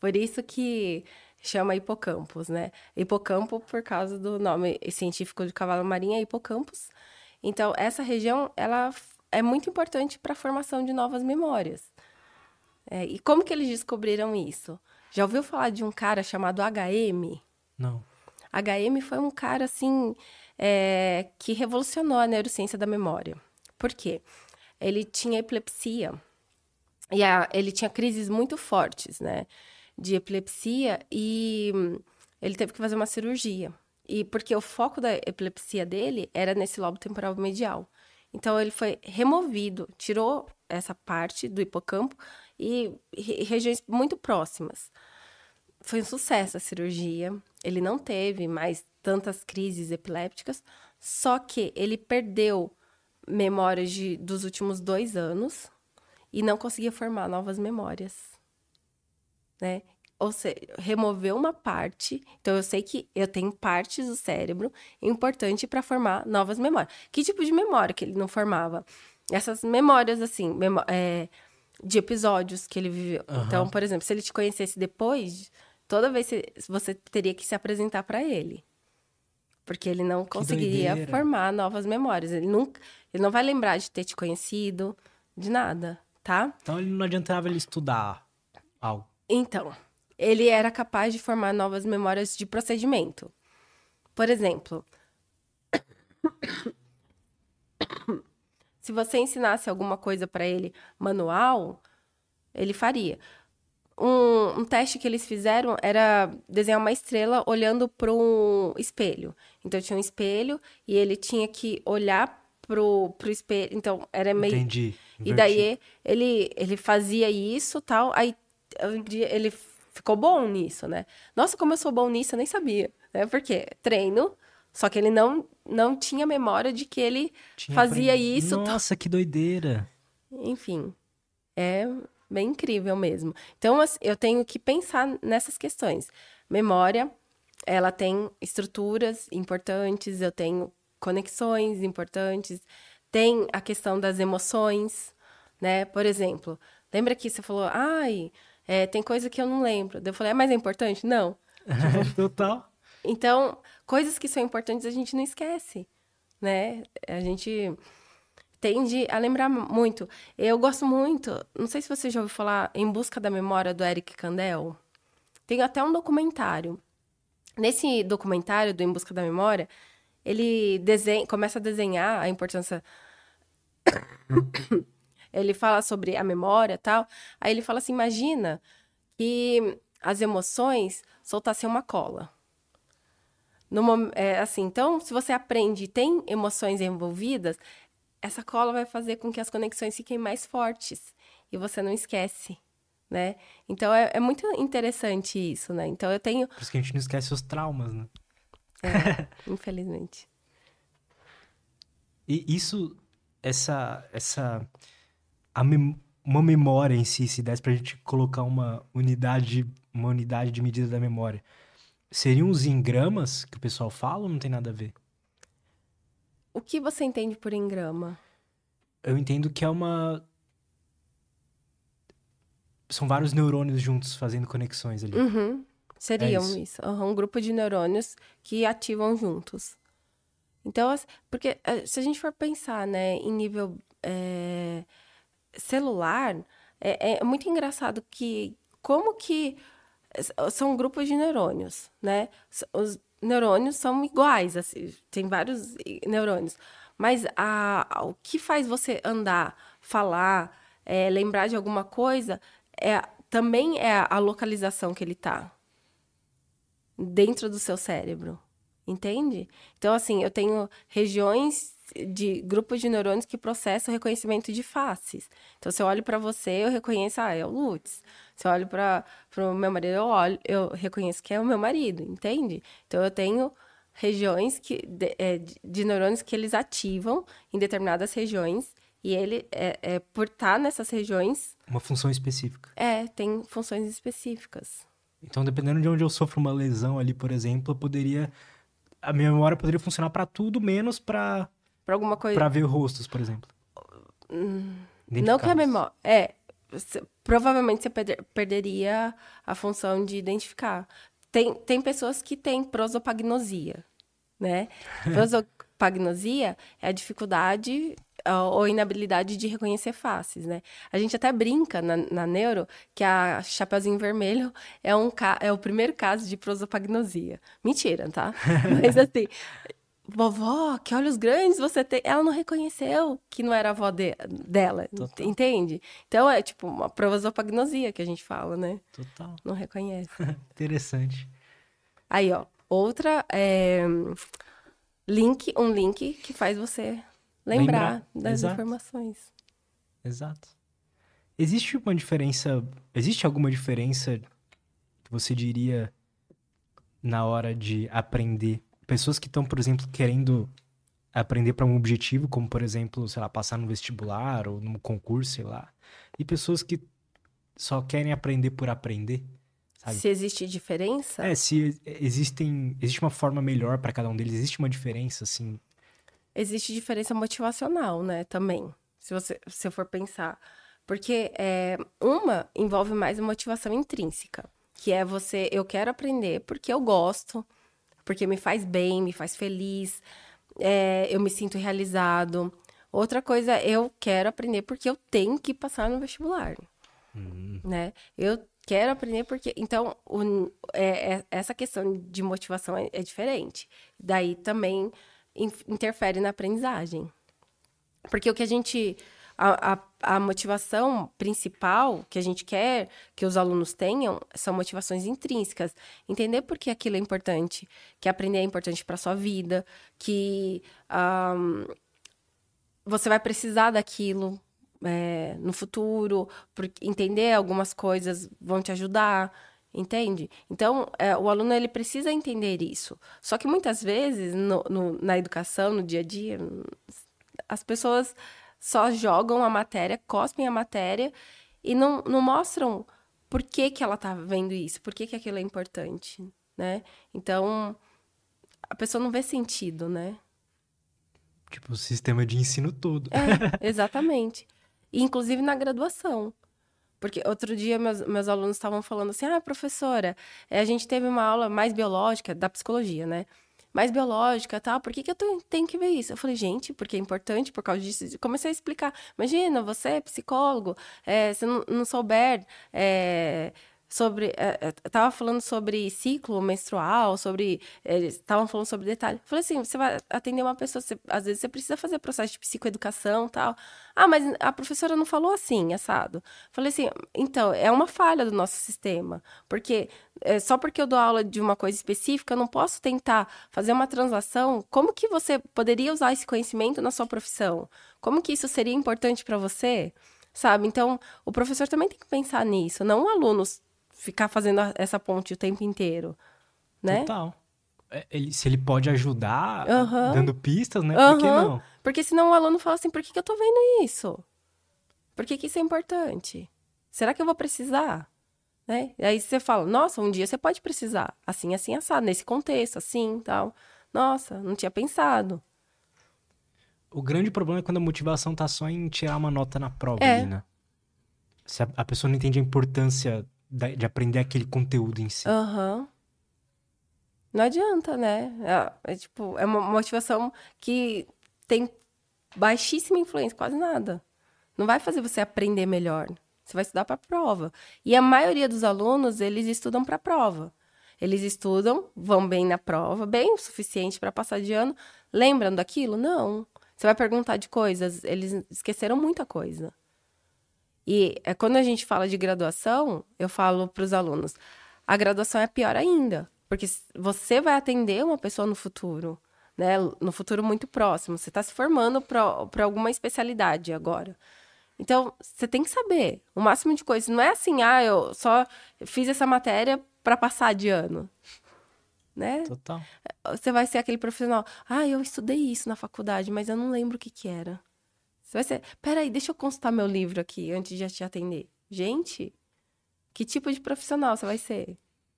Por isso que chama hipocampos, né? Hipocampo por causa do nome científico de cavalo marinho é hipocampos. Então, essa região, ela é muito importante para a formação de novas memórias. É, e como que eles descobriram isso? Já ouviu falar de um cara chamado HM? Não. HM foi um cara, assim, é, que revolucionou a neurociência da memória. Por quê? Ele tinha epilepsia. E a, ele tinha crises muito fortes, né? De epilepsia e hum, ele teve que fazer uma cirurgia. E porque o foco da epilepsia dele era nesse lobo temporal medial. Então ele foi removido, tirou essa parte do hipocampo e regiões muito próximas. Foi um sucesso a cirurgia. Ele não teve mais tantas crises epilépticas, só que ele perdeu memórias de, dos últimos dois anos e não conseguia formar novas memórias, né? Ou seja, removeu uma parte. Então, eu sei que eu tenho partes do cérebro importante para formar novas memórias. Que tipo de memória que ele não formava? Essas memórias, assim, memó é, de episódios que ele viveu. Uhum. Então, por exemplo, se ele te conhecesse depois, toda vez você teria que se apresentar para ele. Porque ele não conseguiria formar novas memórias. Ele, nunca, ele não vai lembrar de ter te conhecido, de nada, tá? Então, ele não adiantava ele estudar algo. Então, ele era capaz de formar novas memórias de procedimento. Por exemplo, <coughs> se você ensinasse alguma coisa para ele manual, ele faria. Um, um, teste que eles fizeram era desenhar uma estrela olhando para um espelho. Então tinha um espelho e ele tinha que olhar pro, pro espelho. Então era meio. Entendi. Inverti. E daí ele, ele fazia isso tal. Aí um dia ele ficou bom nisso, né? Nossa, como eu sou bom nisso, eu nem sabia, né? Porque treino, só que ele não, não tinha memória de que ele tinha fazia isso. Nossa, que doideira! Enfim, é bem incrível mesmo. Então, eu tenho que pensar nessas questões. Memória, ela tem estruturas importantes, eu tenho conexões importantes, tem a questão das emoções, né? Por exemplo, lembra que você falou, ai, é, tem coisa que eu não lembro. Eu falei, é mais importante? Não. <laughs> Total. Então, coisas que são importantes a gente não esquece, né? A gente tende a lembrar muito. Eu gosto muito, não sei se você já ouviu falar Em Busca da Memória do Eric Kandel. Tem até um documentário. Nesse documentário do Em Busca da Memória, ele desenha, começa a desenhar a importância <coughs> ele fala sobre a memória tal. Aí ele fala assim: imagina que as emoções soltassem uma cola. No, é, assim, então, se você aprende e tem emoções envolvidas, essa cola vai fazer com que as conexões fiquem mais fortes e você não esquece, né? Então é, é muito interessante isso, né? Então eu tenho. Por isso que a gente não esquece os traumas, né? É, <laughs> infelizmente. E isso, essa, essa mem uma memória em si, se desse pra gente colocar uma unidade, uma unidade de medida da memória, seriam os engramas que o pessoal fala ou não tem nada a ver? O que você entende por engrama? Eu entendo que é uma. São vários neurônios juntos fazendo conexões ali. Uhum. Seriam é isso. isso. Uhum. Um grupo de neurônios que ativam juntos. Então, porque eh, se a gente for pensar, né, em nível é, celular, é, é muito engraçado que como que são grupos de neurônios, né? Os neurônios são iguais, assim, tem vários neurônios. Mas a, o que faz você andar, falar, é, lembrar de alguma coisa, é, também é a localização que ele está dentro do seu cérebro. Entende? Então, assim, eu tenho regiões de grupos de neurônios que processam o reconhecimento de faces. Então, se eu olho para você, eu reconheço, ah, é o Lutz. Se eu olho para o meu marido, eu, olho, eu reconheço que é o meu marido, entende? Então, eu tenho regiões que, de, é, de neurônios que eles ativam em determinadas regiões e ele, é, é, por estar nessas regiões... Uma função específica. É, tem funções específicas. Então, dependendo de onde eu sofro uma lesão ali, por exemplo, eu poderia... A minha memória poderia funcionar para tudo, menos para Pra alguma coisa. Pra ver rostos, por exemplo. Hum, não que a memória. É. Provavelmente você perder, perderia a função de identificar. Tem, tem pessoas que têm prosopagnosia, né? <laughs> prosopagnosia é a dificuldade ou inabilidade de reconhecer faces, né? A gente até brinca na, na neuro que a Chapeuzinho Vermelho é, um, é o primeiro caso de prosopagnosia. Mentira, tá? <laughs> Mas assim, vovó, que olhos grandes você tem. Ela não reconheceu que não era a avó de, dela, Total. entende? Então é tipo uma prosopagnosia que a gente fala, né? Total. Não reconhece. <laughs> Interessante. Aí, ó, outra é link, um link que faz você lembrar, lembrar. das Exato. informações. Exato. Existe uma diferença, existe alguma diferença que você diria na hora de aprender? Pessoas que estão, por exemplo, querendo aprender para um objetivo, como por exemplo, sei lá, passar no vestibular ou num concurso, sei lá, e pessoas que só querem aprender por aprender. Sabe? Se existe diferença? É, se existem, existe uma forma melhor para cada um deles, existe uma diferença assim existe diferença motivacional, né? Também, se você se for pensar. Porque é, uma envolve mais a motivação intrínseca, que é você, eu quero aprender porque eu gosto, porque me faz bem, me faz feliz, é, eu me sinto realizado. Outra coisa, eu quero aprender porque eu tenho que passar no vestibular, uhum. né? Eu quero aprender porque... Então, o, é, é, essa questão de motivação é, é diferente. Daí também interfere na aprendizagem. Porque o que a gente. A, a, a, motivação principal que a gente quer que os alunos tenham são motivações intrínsecas. Entender por que aquilo é importante, que aprender é importante para sua vida, que um, você vai precisar daquilo é, no futuro, entender algumas coisas vão te ajudar. Entende? Então, é, o aluno ele precisa entender isso. Só que muitas vezes, no, no, na educação, no dia a dia, as pessoas só jogam a matéria, cospem a matéria e não, não mostram por que, que ela está vendo isso, por que, que aquilo é importante, né? Então, a pessoa não vê sentido, né? Tipo, o sistema de ensino todo. É, <laughs> exatamente. E, inclusive na graduação. Porque outro dia meus, meus alunos estavam falando assim: ah, professora, eh, a gente teve uma aula mais biológica, da psicologia, né? Mais biológica tal, por que, que eu tenho que ver isso? Eu falei, gente, porque é importante por causa disso. Comecei a explicar. Imagina, você é psicólogo, é, se não, não souber. É, sobre. Estava é, falando sobre ciclo menstrual, sobre. Estavam falando sobre detalhe. Falei assim: você vai atender uma pessoa, você, às vezes você precisa fazer processo de psicoeducação tal. Ah, mas a professora não falou assim, assado. Falei assim: então, é uma falha do nosso sistema. Porque é, só porque eu dou aula de uma coisa específica, eu não posso tentar fazer uma translação. Como que você poderia usar esse conhecimento na sua profissão? Como que isso seria importante para você? Sabe? Então, o professor também tem que pensar nisso, não o aluno ficar fazendo essa ponte o tempo inteiro, né? Total. É, ele, se ele pode ajudar uhum. dando pistas, né? Uhum. Por que não? Porque senão o aluno fala assim, por que, que eu tô vendo isso? Por que, que isso é importante? Será que eu vou precisar? Né? E aí você fala, nossa, um dia você pode precisar. Assim, assim, assado, nesse contexto, assim, tal. Nossa, não tinha pensado. O grande problema é quando a motivação tá só em tirar uma nota na prova, é. né? Se a, a pessoa não entende a importância de aprender aquele conteúdo em si. Aham. Uhum. Não adianta, né? É, é, tipo, é uma motivação que tem baixíssima influência, quase nada. Não vai fazer você aprender melhor. Você vai estudar para a prova. E a maioria dos alunos, eles estudam para a prova. Eles estudam, vão bem na prova, bem o suficiente para passar de ano. Lembram daquilo? Não. Você vai perguntar de coisas, eles esqueceram muita coisa. E é, quando a gente fala de graduação, eu falo para os alunos: a graduação é pior ainda, porque você vai atender uma pessoa no futuro, né? No futuro muito próximo. Você está se formando para alguma especialidade agora. Então, você tem que saber o máximo de coisas. Não é assim, ah, eu só fiz essa matéria para passar de ano. Né? Total. Você vai ser aquele profissional. Ah, eu estudei isso na faculdade, mas eu não lembro o que, que era. Você vai ser, peraí, deixa eu consultar meu livro aqui antes de te atender. Gente, que tipo de profissional você vai ser,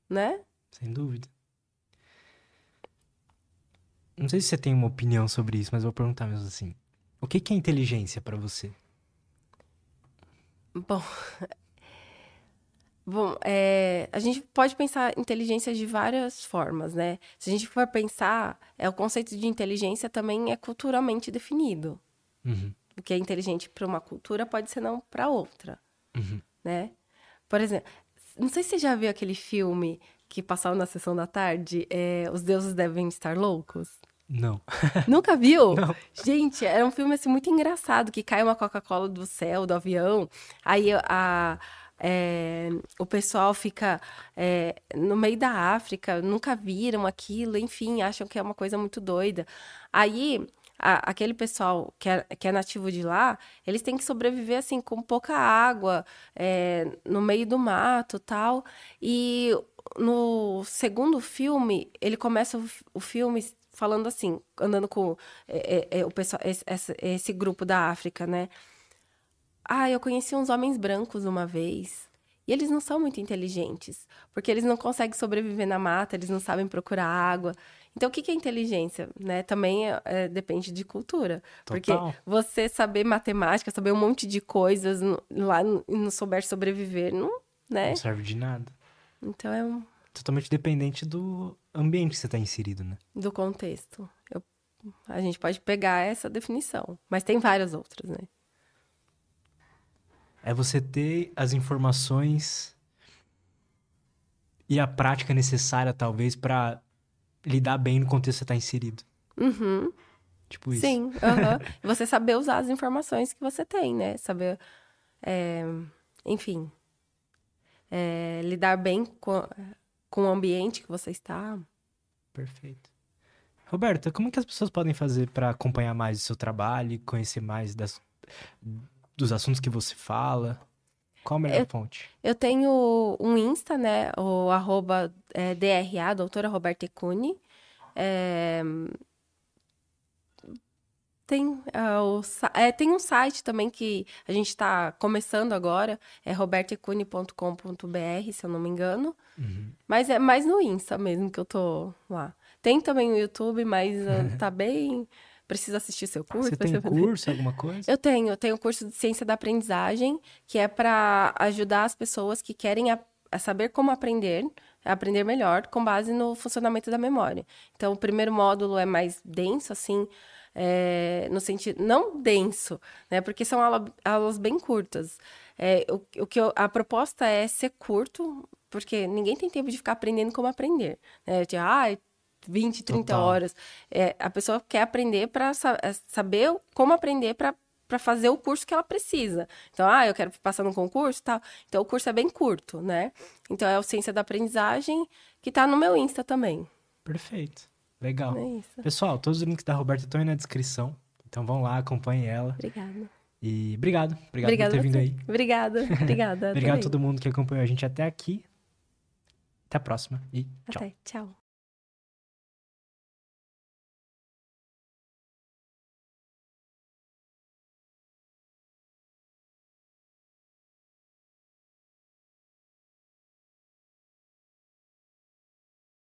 né? Sem dúvida. Não sei se você tem uma opinião sobre isso, mas vou perguntar mesmo assim. O que, que é inteligência para você? Bom, <laughs> Bom, é, a gente pode pensar inteligência de várias formas, né? Se a gente for pensar, é, o conceito de inteligência também é culturalmente definido. Uhum o que é inteligente para uma cultura pode ser não para outra, uhum. né? Por exemplo, não sei se você já viu aquele filme que passava na sessão da tarde, é, Os Deuses Devem Estar Loucos. Não. <laughs> Nunca viu? Não. Gente, era um filme assim muito engraçado, que cai uma Coca-Cola do céu, do avião, aí a, é, o pessoal fica é, no meio da África, nunca viram aquilo, enfim, acham que é uma coisa muito doida. Aí a, aquele pessoal que é, que é nativo de lá, eles têm que sobreviver assim com pouca água, é, no meio do mato tal. E no segundo filme, ele começa o, o filme falando assim, andando com é, é, é o pessoal, esse, esse, grupo da África, né? Ah, eu conheci uns homens brancos uma vez. E eles não são muito inteligentes, porque eles não conseguem sobreviver na mata, eles não sabem procurar água. Então, o que é inteligência? Né? Também é, é, depende de cultura. Total. Porque você saber matemática, saber um monte de coisas lá e não souber sobreviver, não, né? não serve de nada. Então, é um... Totalmente dependente do ambiente que você está inserido, né? Do contexto. Eu... A gente pode pegar essa definição, mas tem várias outras, né? É você ter as informações e a prática necessária, talvez, para lidar bem no contexto que você está inserido. Uhum. Tipo isso. Sim, uhum. <laughs> você saber usar as informações que você tem, né? Saber, é, enfim, é, lidar bem com, com o ambiente que você está. Perfeito. Roberta, como que as pessoas podem fazer para acompanhar mais o seu trabalho, conhecer mais das, dos assuntos que você fala? Qual a melhor eu, fonte? Eu tenho um Insta, né? O arroba é, DRA, doutora Roberta Ecune. É, tem, uh, o, é, tem um site também que a gente está começando agora, é robertecune.com.br, se eu não me engano. Uhum. Mas é mais no Insta mesmo que eu tô lá. Tem também o YouTube, mas uh, tá <laughs> bem precisa assistir seu curso. Você tem curso, alguma coisa? Eu tenho, eu tenho um curso de ciência da aprendizagem, que é para ajudar as pessoas que querem a, a saber como aprender, aprender melhor, com base no funcionamento da memória. Então, o primeiro módulo é mais denso, assim, é, no sentido não denso, né? Porque são aula, aulas bem curtas. É, o, o que eu, a proposta é ser curto, porque ninguém tem tempo de ficar aprendendo como aprender. Né? Tipo, ah, 20, 30 Total. horas. É, a pessoa quer aprender para sa é, saber como aprender para para fazer o curso que ela precisa. Então, ah, eu quero passar no concurso, tal. Então, o curso é bem curto, né? Então, é o Ciência da Aprendizagem, que está no meu Insta também. Perfeito. Legal. É Pessoal, todos os links da Roberta estão aí na descrição. Então, vão lá, acompanhem ela. Obrigada. E obrigado. Obrigado Obrigada por ter vindo aí. Obrigada. <laughs> Obrigada. obrigado a todo mundo que acompanhou a gente até aqui. Até a próxima e tchau. Até, tchau.